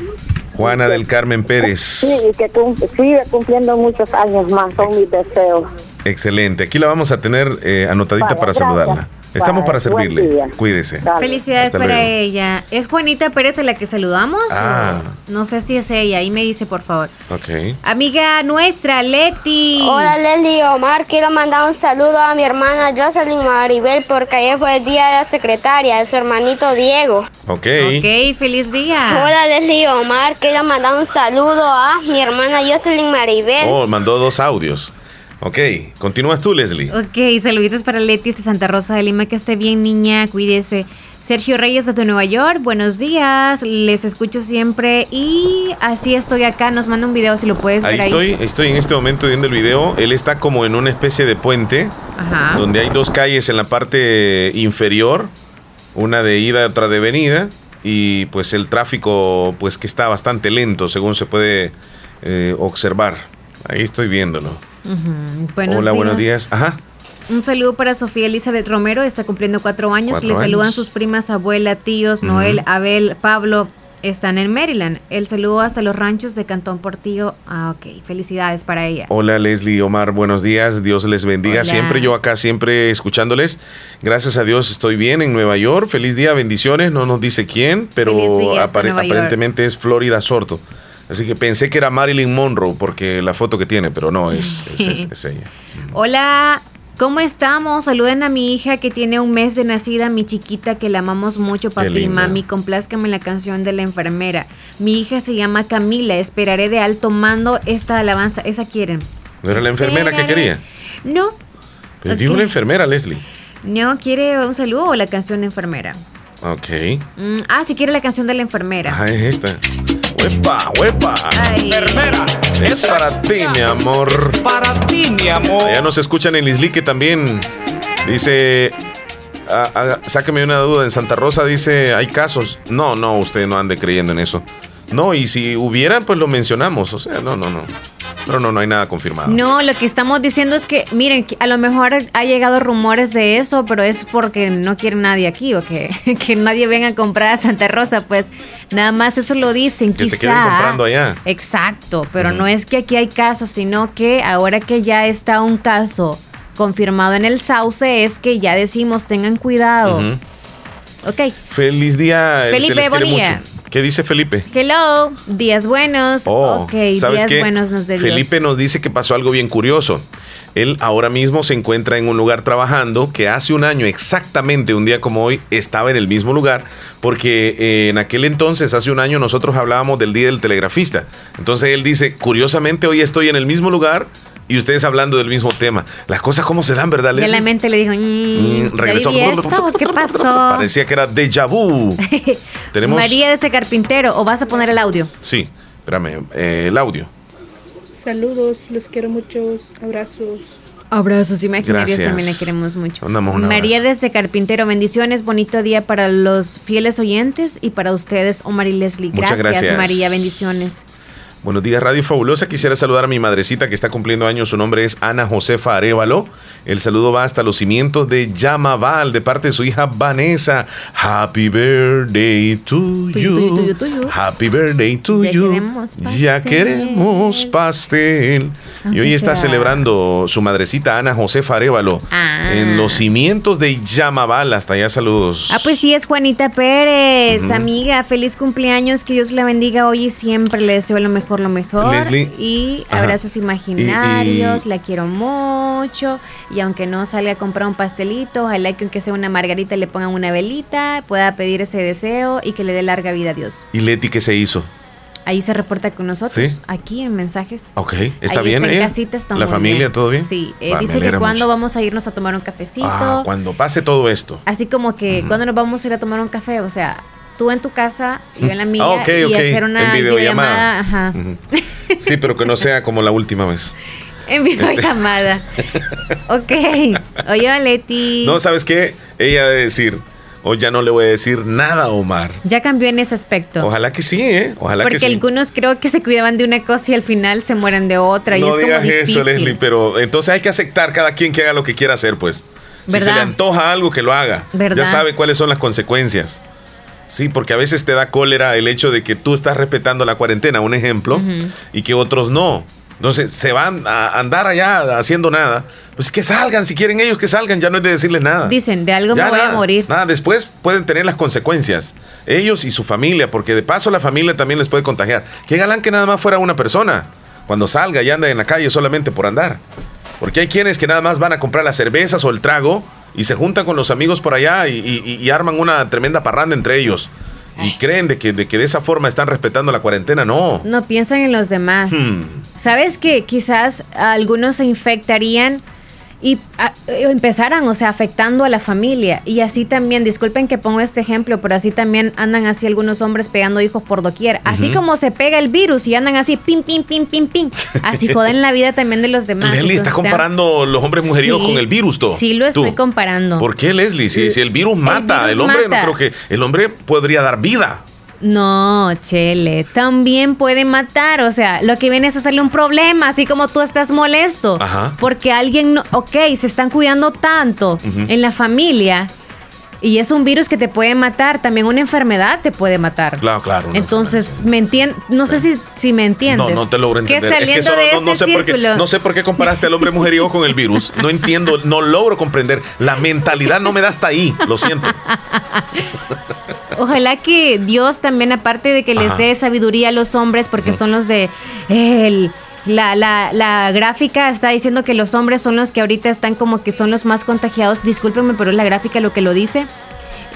Juana del Carmen Pérez. Sí, y que cum- siga cumpliendo muchos años más. Son mis deseos. Excelente. Aquí la vamos a tener eh, anotadita Vaya, para gracias. saludarla. Estamos para servirle. Cuídese. Dale. Felicidades Hasta para luego. ella. ¿Es Juanita Pérez a la que saludamos? Ah. No sé si es ella, ahí me dice por favor. Ok. Amiga nuestra, Leti. Hola Leslie y Omar, quiero mandar un saludo a mi hermana Jocelyn Maribel porque ayer fue el día de la secretaria de su hermanito Diego. Ok. Ok, feliz día. Hola Leslie y Omar, quiero mandar un saludo a mi hermana Jocelyn Maribel. Oh, mandó dos audios. Ok. Continúas tú, Leslie. Ok, saluditos para Leti de Santa Rosa de Lima, que esté bien niña, cuídese. Sergio Reyes de Nueva York, buenos días, les escucho siempre y así estoy acá, nos manda un video si lo puedes Ahí ver ahí. estoy, estoy en este momento viendo el video. Él está como en una especie de puente Ajá. donde hay dos calles en la parte inferior, una de ida, otra de venida, y pues el tráfico pues que está bastante lento según se puede eh, observar. Ahí estoy viéndolo. Buenos Hola, buenos días. Ajá. Un saludo para Sofía Elizabeth Romero, está cumpliendo cuatro años. Cuatro Le saludan sus primas, abuela, tíos. Noel, Abel, Pablo. Están en Maryland. El saludo hasta los ranchos de Cantón Portillo. Ah, ok. Felicidades para ella. Hola Leslie, Omar, buenos días. Dios les bendiga. Hola. Siempre yo acá, siempre escuchándoles. Gracias a Dios estoy bien en Nueva York. Feliz día, bendiciones. No nos dice quién, pero apare- aparentemente es Florida Sorto. Así que pensé que era Marilyn Monroe porque la foto que tiene, pero no, es, es, es- es ella. Hola, ¿cómo estamos? Saluden a mi hija que tiene un mes de nacida, mi chiquita, que la amamos mucho, papi y mami. Complázcame la canción de la enfermera. Mi hija se llama Camila. Esperaré de alto mando esta alabanza. Esa quieren. ¿No era la enfermera que quería? No, Pero dijo Ok. la enfermera, Leslie. no quiere un saludo o la canción de enfermera. Ok. Mm, ah, si quiere la canción de la enfermera. Ah, es esta. ¡Huepa, huepa! Enfermera. Es para ti, mi amor. Para ti, mi amor. Ya nos escuchan en Lisli que también dice. ah, ah, sáqueme una duda. En Santa Rosa dice: hay casos. No, no, usted no ande creyendo en eso. No, y si hubieran, pues lo mencionamos. O sea, no, no, no. Pero no, no hay nada confirmado. No, lo que estamos diciendo es que, miren, a lo mejor ha llegado rumores de eso, pero es porque no quiere nadie aquí o que, que nadie venga a comprar a Santa Rosa, pues nada más eso lo dicen, Que quizá. se queden comprando allá. Exacto, pero no es que aquí hay casos, sino que ahora que ya está un caso confirmado en el Sauce, es que ya decimos tengan cuidado. Ok. Feliz día. Felipe, se les quiere buen día. mucho. ¿Qué dice Felipe? Hello, días buenos. Oh, ok, ¿sabes días qué? buenos nos de Dios. Felipe nos dice que pasó algo bien curioso. Él ahora mismo se encuentra en un lugar trabajando que hace un año, exactamente un día como hoy, estaba en el mismo lugar, porque eh, en aquel entonces, hace un año, nosotros hablábamos del Día del Telegrafista. Entonces él dice, curiosamente hoy estoy en el mismo lugar y ustedes hablando del mismo tema. Las cosas cómo se dan, ¿verdad, Ya la Leslie? mente le dijo, "Mm, Mm, regresó. ¿Qué pasó? Parecía que era déjà vu. Tenemos... María de ese carpintero, o vas a poner el audio. Sí, espérame, eh, el audio. Saludos, los quiero muchos, abrazos. Abrazos, imaginarios Gracias. también le queremos mucho. María desde Carpintero, bendiciones, bonito día para los fieles oyentes y para ustedes, Omar y Leslie. Muchas Gracias, gracias. María, bendiciones. Buenos días, Radio Fabulosa. Quisiera saludar a mi madrecita que está cumpliendo años. Su nombre es Ana Josefa Arevalo. El saludo va hasta los cimientos de Yamaval de parte de su hija Vanessa. Happy birthday to you. Happy birthday to Ya you. queremos Ya pastel. queremos pastel. Y hoy está sea- celebrando su madrecita Ana Josefa Arevalo Ah. en los cimientos de Yamaval. Hasta allá saludos. Ah, pues sí, es Juanita Pérez, amiga. Feliz cumpleaños, que Dios la bendiga hoy y siempre. Le deseo lo mejor, lo mejor. Leslie. Y Ajá. abrazos imaginarios, Y- y- la quiero mucho. Y aunque no salga a comprar un pastelito, ojalá que aunque sea una margarita le pongan una velita, pueda pedir ese deseo y que le dé larga vida a Dios. ¿Y Leti qué se hizo? Ahí se reporta con nosotros, ¿Sí? aquí en mensajes. Ok, ¿está Ahí bien está en ella? casita, está ¿La familia, bien. todo bien? Sí, eh, Va, dice que cuando mucho. vamos a irnos a tomar un cafecito. Ah, cuando pase todo esto. Así como que cuando nos vamos a ir a tomar un café, o sea, tú en tu casa, yo en la mía, Ah, ok, y hacer una videollamada. videollamada, ajá. Sí, pero que no sea como la última vez. en videollamada. ok. Oye, Leti. No, ¿sabes qué? Ella debe decir, hoy ya no le voy a decir nada a Omar. Ya cambió en ese aspecto. Ojalá que sí, ¿eh? Ojalá Porque que sí. algunos creo que se cuidaban de una cosa y al final se mueren de otra. y No es como digas difícil. eso, Leslie, pero entonces hay que aceptar cada quien que haga lo que quiera hacer, pues. Si se ¿Verdad? le antoja algo, que lo haga. ¿Verdad? Ya sabe cuáles son las consecuencias. Sí, porque a veces te da cólera el hecho de que tú estás respetando la cuarentena, un ejemplo, y que otros no. Entonces se van a andar allá haciendo nada. Pues que salgan, si quieren ellos que salgan, ya no es de decirles nada. Dicen, de algo Ya me voy nada, a morir. Nada, después pueden tener las consecuencias. Ellos y su familia, porque de paso la familia también les puede contagiar. Qué galán que nada más fuera una persona. Cuando salga y anda en la calle solamente por andar. Porque hay quienes que nada más van a comprar las cervezas o el trago y se juntan con los amigos por allá y, y- y arman una tremenda parranda entre ellos. Y creen de que, de que de esa forma están respetando la cuarentena. No. No piensan en los demás. Hmm. ¿Sabes que quizás algunos se infectarían y ah, eh, empezaran, o sea, afectando a la familia? Y así también, disculpen que pongo este ejemplo, pero así también andan así algunos hombres pegando hijos por doquier. Así como se pega el virus y andan así, pim, pim, pim, pim, pim. Así joden la vida también de los demás. Leslie, estás comparando los hombres mujeriegos Sí, con el virus, ¿tú? Sí, lo estoy Tú. comparando. ¿Por qué, Leslie? Si, si el virus mata, el, virus hombre mata. no creo que el hombre podría dar vida. No, Chele, también puede matar. O sea, lo que viene es hacerle un problema, así como tú estás molesto. Ajá. Porque alguien, no, ok, se están cuidando tanto en la familia y es un virus que te puede matar. También una enfermedad te puede matar. Claro, claro. Entonces, me entiendes, no sé si, si me entiendes. No, no te logro Que entender. Es saliendo eso de no, no este sé por qué, no sé por qué comparaste al hombre mujeriego con el virus. No entiendo, no logro comprender. La mentalidad no me da hasta ahí. Lo siento. Ojalá que Dios también, aparte de que les Ajá. dé sabiduría a los hombres, porque son los de el- la, la- la gráfica está diciendo que los hombres son los que ahorita están como que son los más contagiados. Discúlpenme, pero es la gráfica lo que lo dice.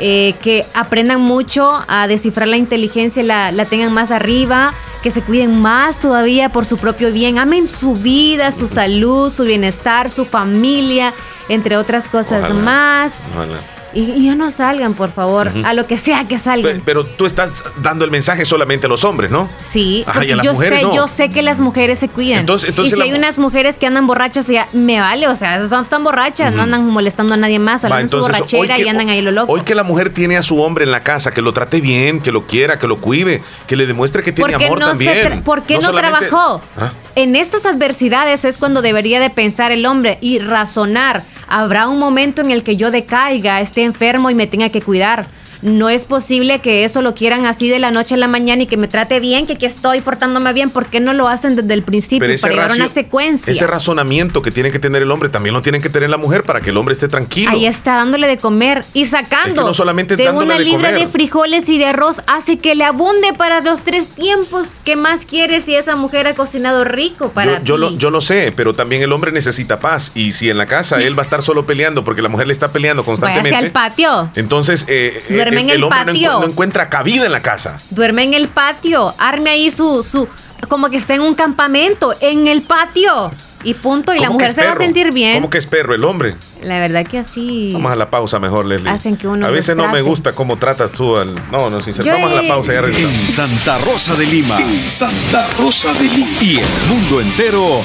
Eh, que aprendan mucho a descifrar la inteligencia, la, la tengan más arriba, que se cuiden más todavía por su propio bien. Amen su vida, su salud, su bienestar, su familia, entre otras cosas Ojalá. más. Ojalá. Y, y ya no salgan, por favor, Ujú. a lo que sea que salgan. Pe- Pero tú estás dando el mensaje solamente a los hombres, ¿no? Sí, Ajá, y a las yo mujeres sé, no. yo sé que las mujeres se cuidan. Entonces- entonces y si la hay unas mujeres que andan borrachas, ya me vale, o sea, son tan borrachas, no Ujú. andan molestando a nadie más, solo su borrachera que- y andan ahí lo loco. Hoy que la mujer tiene a su hombre en la casa, que lo trate bien, que lo quiera, que lo cuide, que le demuestre que tiene ¿Por qué amor no, también. ¿por qué no, solamente- trabajó? Ah, En estas adversidades es cuando debería de pensar el hombre y razonar. Habrá un momento en el que yo decaiga, esté enfermo y me tenga que cuidar. No es posible que eso lo quieran así de la noche a la mañana y que me trate bien, que aquí estoy portándome bien. ¿Por qué no lo hacen desde el principio pero para llevar una racio- secuencia? ese razonamiento que tiene que tener el hombre también lo tiene que tener la mujer para que el hombre esté tranquilo. Ahí está dándole de comer y sacando Es que no solamente de una de libra comer. de frijoles y de arroz hace que le abunde para los tres tiempos. ¿Qué más quieres si esa mujer ha cocinado rico para yo, yo ti? lo, yo lo sé, pero también el hombre necesita paz. Y si en la casa él va a estar solo peleando porque la mujer le está peleando Váyase constantemente. al patio. Entonces, eh, eh, Duerme en el patio. no encuentra cabida en la casa. Duerme en el patio. Arme ahí su, su, como que está en un campamento, en el patio. Y punto. Y la ¿Cómo que mujer se va a sentir bien. ¿Cómo que es perro el hombre? La verdad que así. Vamos a la pausa mejor, Leslie. Hacen que uno A veces no me gusta cómo tratas tú al... No, no, sincero. Yo Vamos a la pausa ya regresamos. En Santa Rosa de Lima. En Santa Rosa de Lima. Y el mundo entero.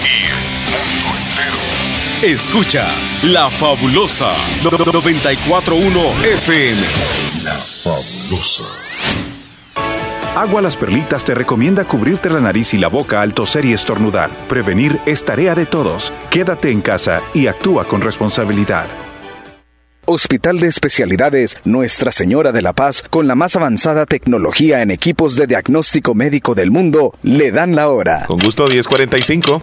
Escuchas La Fabulosa 941 FM. La fabulosa. Agua Las Perlitas te recomienda cubrirte la nariz y la boca al toser y estornudar. Prevenir es tarea de todos. Quédate en casa y actúa con responsabilidad. Hospital de Especialidades Nuestra Señora de la Paz, con la más avanzada tecnología en equipos de diagnóstico médico del mundo, le dan la hora. Con gusto, 1045.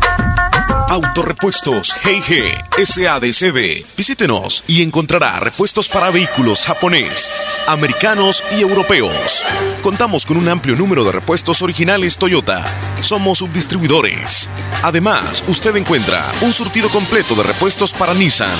Autorepuestos G&G SADCB. Visítenos y encontrará repuestos para vehículos japonés, americanos y europeos. Contamos con un amplio número de repuestos originales Toyota. Somos subdistribuidores. Además, usted encuentra un surtido completo de repuestos para Nissan,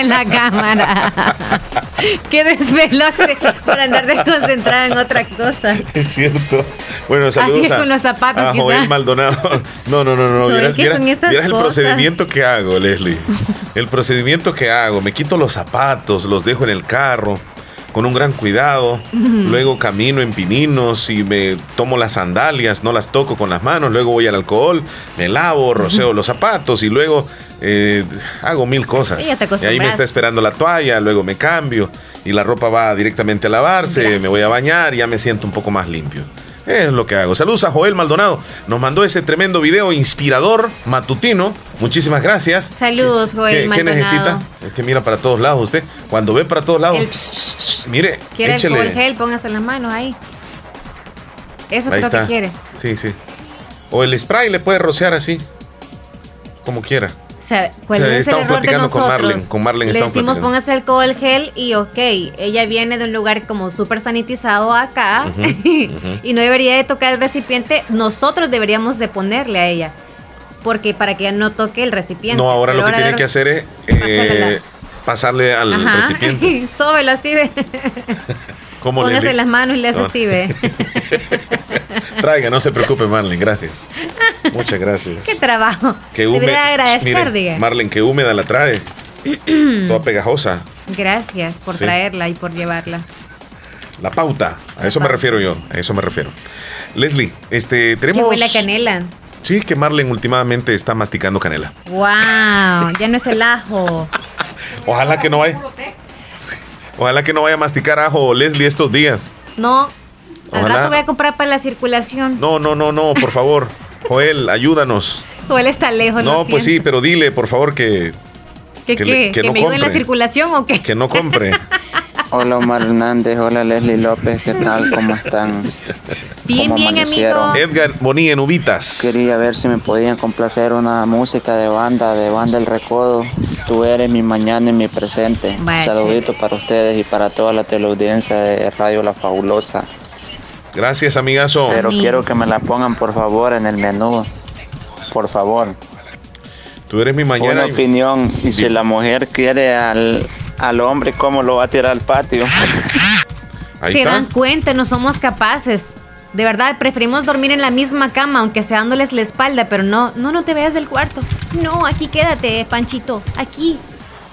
en la cámara. Qué desvelote por andar desconcentrada en otra cosa. Es cierto. Bueno, saludos es a, con los zapatos, a. Joel Maldonado. No, no, no, no. Joel, Vieras, ¿qué vieras- el procedimiento que hago, Leslie. El procedimiento que hago. Me quito los zapatos, los dejo en el carro con un gran cuidado. Luego camino en pininos y me tomo las sandalias, no las toco con las manos. Luego voy al alcohol, me lavo, roceo los zapatos y luego eh, hago mil cosas. Y y ahí me está esperando la toalla, luego me cambio y la ropa va directamente a lavarse, Gracias. me voy a bañar y ya me siento un poco más limpio. Es lo que hago. Saludos a Joel Maldonado. Nos mandó ese tremendo video inspirador, matutino. Muchísimas gracias. Saludos, Joel ¿Qué, qué Maldonado. necesita? Es que mira para todos lados usted. Cuando ve para todos lados, El psh, mire, Quiere alcohol gel, póngase las manos ahí. Eso Ahí creo está. que quiere. Sí, sí. O el spray le puede rociar así. como quiera. O sea, ¿cuál es el error de platicando con nosotros? Marlen, con Marlen Le decimos platicando. póngase alcohol gel y ok, ella viene de un lugar como súper sanitizado acá y no debería de tocar el recipiente, nosotros deberíamos de ponerle a ella. Porque para que ella no toque el recipiente. No, ahora Pero lo que tiene que hacer es eh, pasarle al Ajá. recipiente. Sóbelo así, ¿Cómo le Póngase las manos y le hace No. así, ve. Traiga, no se preocupe, Marlen, gracias. Muchas gracias. Qué trabajo. Que húmeda, Debería agradecer, diga. Marlen, que húmeda la trae, toda pegajosa. Gracias por Sí. traerla y por llevarla. La pauta, a eso me refiero yo, a eso me refiero. Leslie, este, Que tenemos... huele a canela. Sí, que Marlen últimamente está masticando canela. Wow, ya no es el ajo. Ojalá que no vaya... Ojalá que no vaya a masticar ajo Leslie estos días. No, al Ojalá. rato voy a comprar para la circulación. No, no, no, no, por favor. Joel, ayúdanos. O él está lejos. No, pues sí, pero dile, por favor, que, ¿Qué, que que ¿Que no me ayude en la circulación o qué? que no compre. Hola Omar Hernández, hola Leslie López, ¿qué tal? ¿Cómo están? Bien, ¿Cómo bien, amanecieron? amigo. Edgar Boni en Ubitas. Quería ver si me podían complacer una música de banda, de banda El Recodo. Tú eres mi mañana y mi presente. Vaya, Saludito para ustedes y para toda la teleaudiencia de Radio La Fabulosa. Gracias, amigazo. Pero quiero que me la pongan por favor en el menú. Por favor. Tú eres mi mañana. Una y- opinión. Y si la mujer quiere al, al hombre, ¿cómo lo va a tirar al patio? Ahí Se está. dan cuenta, no somos capaces. De verdad, preferimos dormir en la misma cama, aunque sea dándoles la espalda, pero no, no, no te veas del cuarto. No, aquí quédate, Panchito, aquí.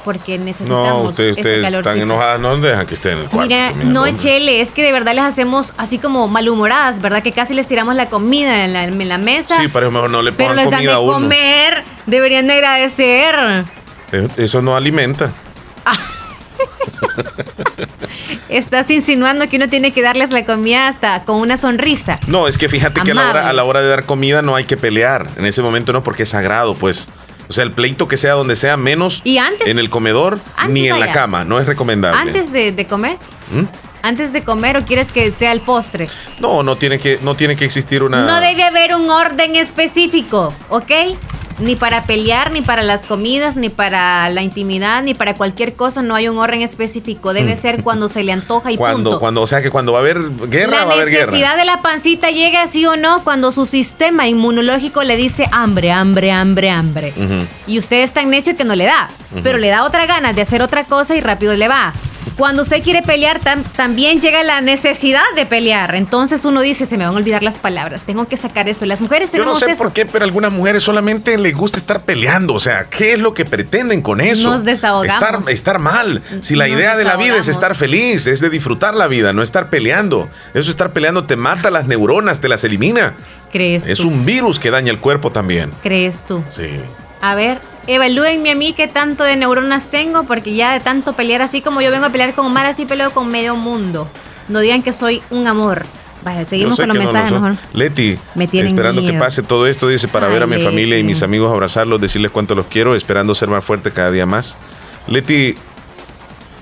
Porque necesitamos No, ustedes, ese ustedes están enojadas, no dejan que estén en el cuarto. Mira, no hombre. Chele, es que de verdad les hacemos así como malhumoradas, ¿verdad? Que casi les tiramos la comida en la, en la mesa. Sí, pero mejor no le pero pongan les dan de comida a uno. comer, deberían de agradecer. Eh, Eso no alimenta. Estás insinuando que uno tiene que darles la comida hasta con una sonrisa. No, es que fíjate que a la, hora, a la hora de dar comida no hay que pelear. En ese momento no, porque es sagrado, pues. O sea, el pleito que sea donde sea, menos Y antes- en el comedor antes ni en la cama. No es recomendable. Antes de, de comer, ¿Mm? antes de comer o quieres que sea el postre. No, no tiene que, no tiene que existir una. No debe haber un orden específico, ¿ok? Ni para pelear, ni para las comidas, ni para la intimidad, ni para cualquier cosa, no hay un orden específico. Debe Mm. ser cuando se le antoja y cuando, punto. cuando, o sea que cuando va a haber guerra, la va a haber necesidad guerra. de la pancita llega sí o no cuando su sistema inmunológico le dice hambre, hambre, hambre, hambre. Y usted es tan necio que no le da, pero le da otra ganas de hacer otra cosa y rápido le va. Cuando usted quiere pelear, tam- también llega la necesidad de pelear. Entonces uno dice, se me van a olvidar las palabras, tengo que sacar esto. Las mujeres Yo no tenemos sé eso. por qué, pero a algunas mujeres solamente les gusta estar peleando. O sea, ¿qué es lo que pretenden con eso? Nos desahogamos. Estar, estar mal. Si la Nos idea de la vida es estar feliz, es de disfrutar la vida, no estar peleando. Eso estar peleando te mata las neuronas, te las elimina. ¿Crees Es tú? un virus que daña el cuerpo también. ¿Crees tú? Sí. A ver, evalúenme a mí qué tanto de neuronas tengo, porque ya de tanto pelear así como yo vengo a pelear con Omar, así peleo con medio mundo. No digan que soy un amor. Vaya, seguimos con los no lo mensajes son. mejor. Leti, Me esperando que pase todo esto, dice, para Ay, ver a mi familia y mis amigos, abrazarlos, decirles cuánto los quiero, esperando ser más fuerte cada día más. Leti,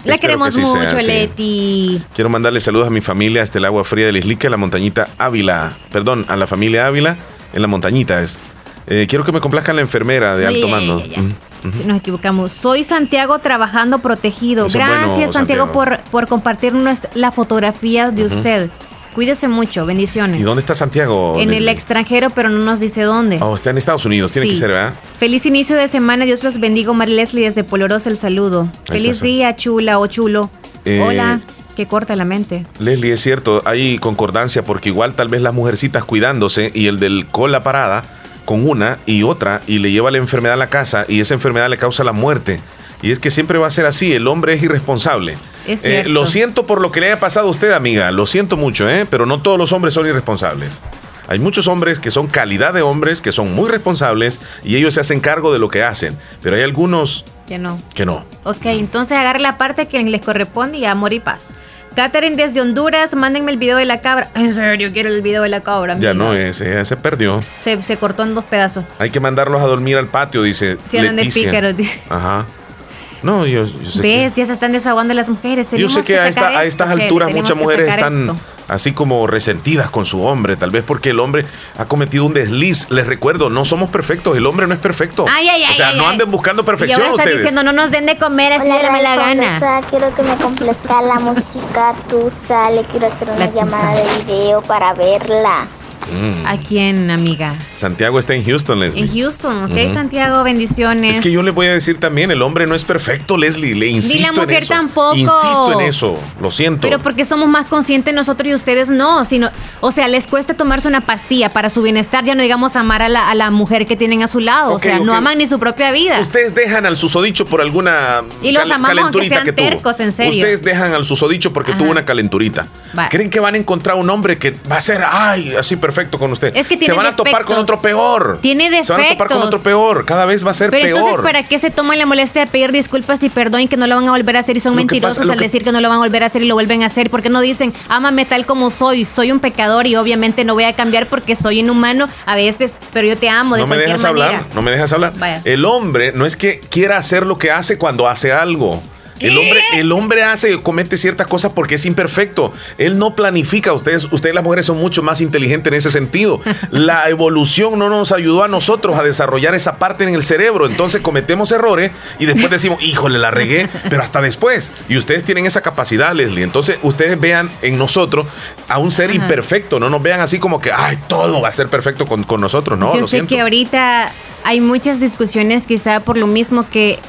La espero queremos que sí sea mucho. Leti. Quiero mandarle saludos a mi familia hasta el agua fría del Islique, a la montañita Ávila. Perdón, a la familia Ávila en la montañita es. Eh, quiero que me complazcan la enfermera de alto mando. ya, ya. Ujú. Si nos equivocamos. Soy Santiago trabajando protegido. Eso es bueno, Gracias, Santiago, Santiago. por, por compartir nuestra- la fotografía de usted. Cuídese mucho. Bendiciones. ¿Y dónde está Santiago? En el extranjero, pero no nos dice dónde. Oh, está en Estados Unidos, tiene Sí. que ser, ¿verdad? Feliz inicio de semana, Dios los bendiga, María Leslie desde Polorosa el saludo. Ahí Feliz está. día, chula o chulo. Eh, Hola, que corta la mente. Leslie, es cierto, hay concordancia porque igual tal vez las mujercitas cuidándose y el del cola parada con una y otra y le lleva la enfermedad a la casa y esa enfermedad le causa la muerte. Y es que siempre va a ser así, el hombre es irresponsable. Es Eh, lo siento por lo que le haya pasado a usted, amiga, lo siento mucho, ¿eh? pero no todos los hombres son irresponsables. Hay muchos hombres que son calidad de hombres, que son muy responsables y ellos se hacen cargo de lo que hacen, pero hay algunos Que no. que no. Ok, entonces agarre la parte que les corresponde y amor y paz. Catherine desde Honduras, mándenme el video de la cabra. En serio, quiero el video de la cabra. Ya no es, ya se perdió. Se, se cortó en dos pedazos. Hay que mandarlos a dormir al patio, dice Si andan de pícaros. dice. Ajá. No, yo, yo sé que, ¿Ves? Ya se están desahogando las mujeres. yo sé que, a, esta- estas alturas muchas que mujeres están esto. Así como resentidas con su hombre, tal vez porque el hombre ha cometido un desliz. Les recuerdo, no somos perfectos, el hombre no es perfecto. Ay, ay, ay, o sea, ay, no ay. anden buscando Y perfección ustedes. diciendo, no nos den de comer así de la mala gana. Quiero que me complazca la música Tusa. Le quiero hacer una La llamada Tusa. de video para verla. Mm. ¿A quién, amiga? Santiago está en Houston, Leslie. En Houston, ¿ok? Santiago, bendiciones. Es que yo le voy a decir también, el hombre no es perfecto, Leslie. Le insisto mujer en eso. tampoco. Insisto en eso. Lo siento. Pero porque somos más conscientes nosotros y ustedes no, sino, o sea, les cuesta tomarse una pastilla para su bienestar, ya no digamos amar a la, a la mujer que tienen a su lado, o sea, no aman ni su propia vida. Ustedes dejan al susodicho por alguna Y los amamos aunque sean que tuvo. tercos, en serio. Ustedes dejan al susodicho porque tuvo una calenturita. ¿Creen que van a encontrar un hombre que va a ser, ay, así perfecto con usted? Es que Se tiene van a topar con defectos. otro peor. Tiene Se van a topar con defectos. otro peor. Cada vez va a ser Pero peor. entonces, ¿para qué se toman la molestia de pedir disculpas y perdón y que no lo van a volver a hacer y son Lo mentirosos pasa- al que- decir que no lo van a volver a hacer y lo vuelven a hacer? ¿Por qué no dicen, ámame tal como soy? Soy un pecador y obviamente no voy a cambiar porque soy inhumano a veces, pero yo te amo de no me dejas manera. hablar, no me dejas hablar. Vaya. El hombre no es que quiera hacer lo que hace cuando hace algo. El hombre, el hombre hace, comete ciertas cosas porque es imperfecto. Él no planifica. Ustedes, ustedes las mujeres son mucho más inteligentes en ese sentido. La evolución no nos ayudó a nosotros a desarrollar esa parte en el cerebro. Entonces cometemos errores y después decimos, híjole, la regué, pero hasta después. Y ustedes tienen esa capacidad, Leslie. Entonces ustedes vean en nosotros a un ser Ajá. imperfecto. No nos vean así como que, ay, todo va a ser perfecto con, con nosotros. No, Yo lo sé siento. que ahorita hay muchas discusiones quizá por lo mismo que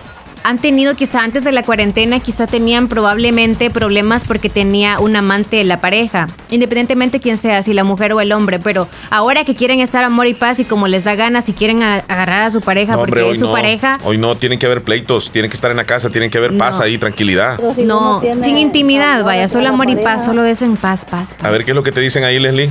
han tenido quizá antes de la cuarentena, quizá tenían probablemente problemas porque tenía un amante de la pareja, independientemente quién sea, si la mujer o el hombre, pero ahora que quieren estar amor y paz y como les da ganas, si quieren a- agarrar a su pareja No, porque hombre, hoy es su no. pareja, Hoy no, tienen que haber pleitos, tienen que estar en la casa, tienen que haber paz No. ahí, tranquilidad. no, sin intimidad, vaya, solo amor y paz, solo desen paz, paz. A ver qué es lo que te dicen ahí, Leslie.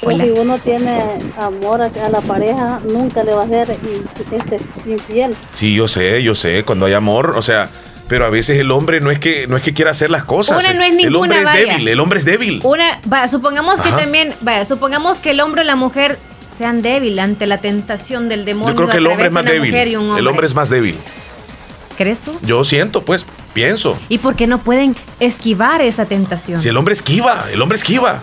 Pero si uno tiene amor hacia la pareja, nunca le va a ser este, infiel. Sí, yo sé, yo sé, cuando hay amor, o sea, pero a veces el hombre no es que no es que quiera hacer las cosas. Una no es el ninguna, hombre es vaya. débil, el hombre es débil. Una, vaya, supongamos que Ajá. también, vaya, supongamos que el hombre y la mujer sean débiles ante la tentación del demonio. Yo creo que a el hombre es más débil. un El hombre es más débil. ¿Crees tú? Yo siento, pues, pienso. ¿Y por qué no pueden esquivar esa tentación? Si el hombre esquiva, el hombre esquiva.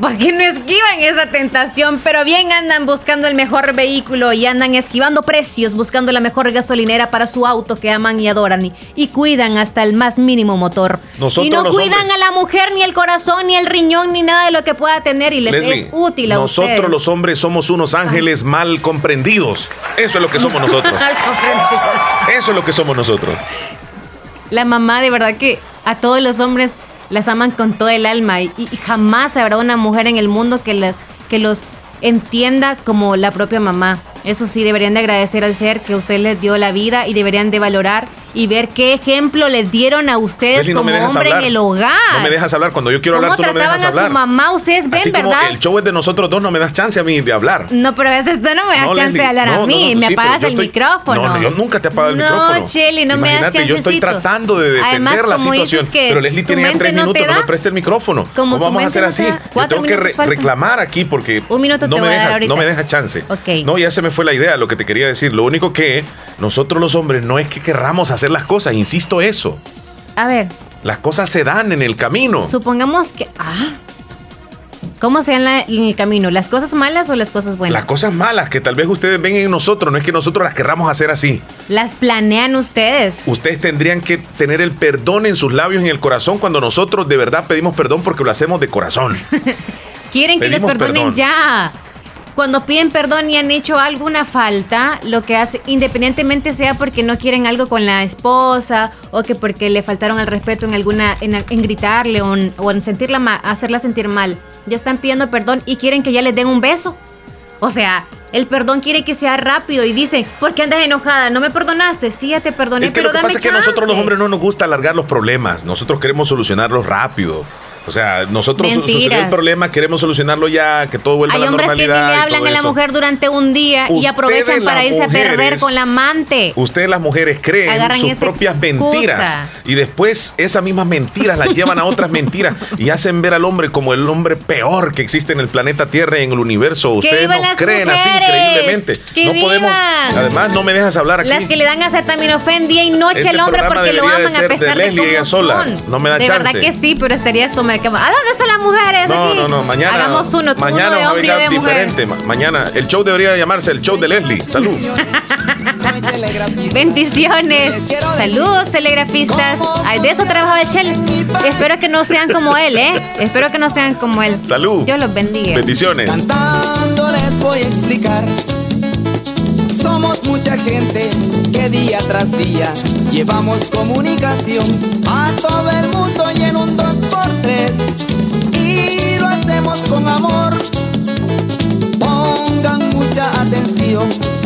¿Por qué no esquivan esa tentación? Pero bien andan buscando el mejor vehículo y andan esquivando precios, buscando la mejor gasolinera para su auto que aman y adoran y, y cuidan hasta el más mínimo motor. Nosotros y no cuidan hombres- a la mujer, ni el corazón, ni el riñón, ni nada de lo que pueda tener y les Leslie, es útil a nosotros ustedes. los hombres somos unos ángeles mal comprendidos. Eso es lo que somos nosotros. Eso es lo que somos nosotros. La mamá de verdad que a todos los hombres las aman con todo el alma y, y jamás habrá una mujer en el mundo que, las, que los entienda como la propia mamá. Eso sí, deberían de agradecer al ser que usted les dio la vida y deberían de valorar y ver qué ejemplo les dieron a ustedes Leslie, no como hombre hablar. en el hogar. No me dejas hablar. Cuando yo quiero ¿Cómo hablar, tú no me dejas a su hablar. mamá? Ustedes ven, Así como ¿verdad? el show es de nosotros dos, no me das chance a mí de hablar. No, pero a veces tú no me das No, chance Leslie, de hablar no, a no, mí, no, me sí, apagas el estoy- micrófono. No, no, yo nunca te he apagado el No, micrófono. Cheli, no me das Imagínate, yo estoy tratando de defender Además, la situación. Pero Leslie tiene tres no minutos, no me presta el micrófono. ¿Cómo vamos a hacer no así? Yo tengo que reclamar aquí porque Un minuto no me dejas, ahorita. no me dejas chance. No, ya se me fue la idea, lo que te quería decir. Lo único que nosotros los hombres no es que querramos hacer las cosas, insisto eso. A ver, Las cosas se dan en el camino. supongamos que... Ah, ¿Cómo se dan la- en el camino? ¿Las cosas malas o las cosas buenas? Las cosas malas que tal vez ustedes ven en nosotros, no es que nosotros las querramos hacer así. Las planean ustedes. Ustedes tendrían que tener el perdón en sus labios y en el corazón cuando nosotros de verdad pedimos perdón porque lo hacemos de corazón. Quieren que les perdonen perdón. ya. Cuando piden perdón y han hecho alguna falta, lo que hace, independientemente sea porque no quieren algo con la esposa o que porque le faltaron al respeto en alguna, en, en gritarle o en, o en sentirla ma- hacerla sentir mal, ya están pidiendo perdón y quieren que ya les den un beso. O sea, el perdón quiere que sea rápido y dicen, ¿por qué andas enojada? ¿No me perdonaste? Sí, ya te perdoné, es que pero lo que dame pasa es que a nosotros los chance". hombres no nos gusta alargar los problemas. Nosotros queremos solucionarlos rápido. O sea, nosotros sucedió el problema, queremos solucionarlo ya, que todo vuelva Hay a la hombres que ni le normalidad. y hablan a la mujer durante un día y Ustedes, aprovechan para irse a perder con la amante. Ustedes las mujeres creen Agarran sus propias excusa. mentiras y después esas mismas mentiras las llevan a otras mentiras y hacen ver al hombre como el hombre peor que existe en el planeta Tierra y en el universo. ¡Que Ustedes las creen así increíblemente. ¡Que no podemos. vivan! Además, no me dejas hablar aquí. Las que le dan acetaminofén día y noche Este al hombre porque lo de aman a de pesar de, Leslie cómo ella sola. son. No me da De chance. verdad que sí, pero estaría sometido ¿A dónde están las mujeres? No, aquí? no, no, mañana. Hagamos uno, mañana uno de vamos a hombre y brincar de mujer. diferente. Ma- Mañana el show debería llamarse el show de Leslie. Salud. Bendiciones. Saludos, telegrafistas. Ay, de eso trabaja Chel. Espero que no sean como él, ¿eh? Espero que no sean como él. Salud. Dios los bendiga. Bendiciones. Cantando les voy a explicar. Somos mucha gente que día tras día llevamos comunicación a todo el mundo y en un dos por tres. Y lo hacemos con amor. Pongan mucha atención.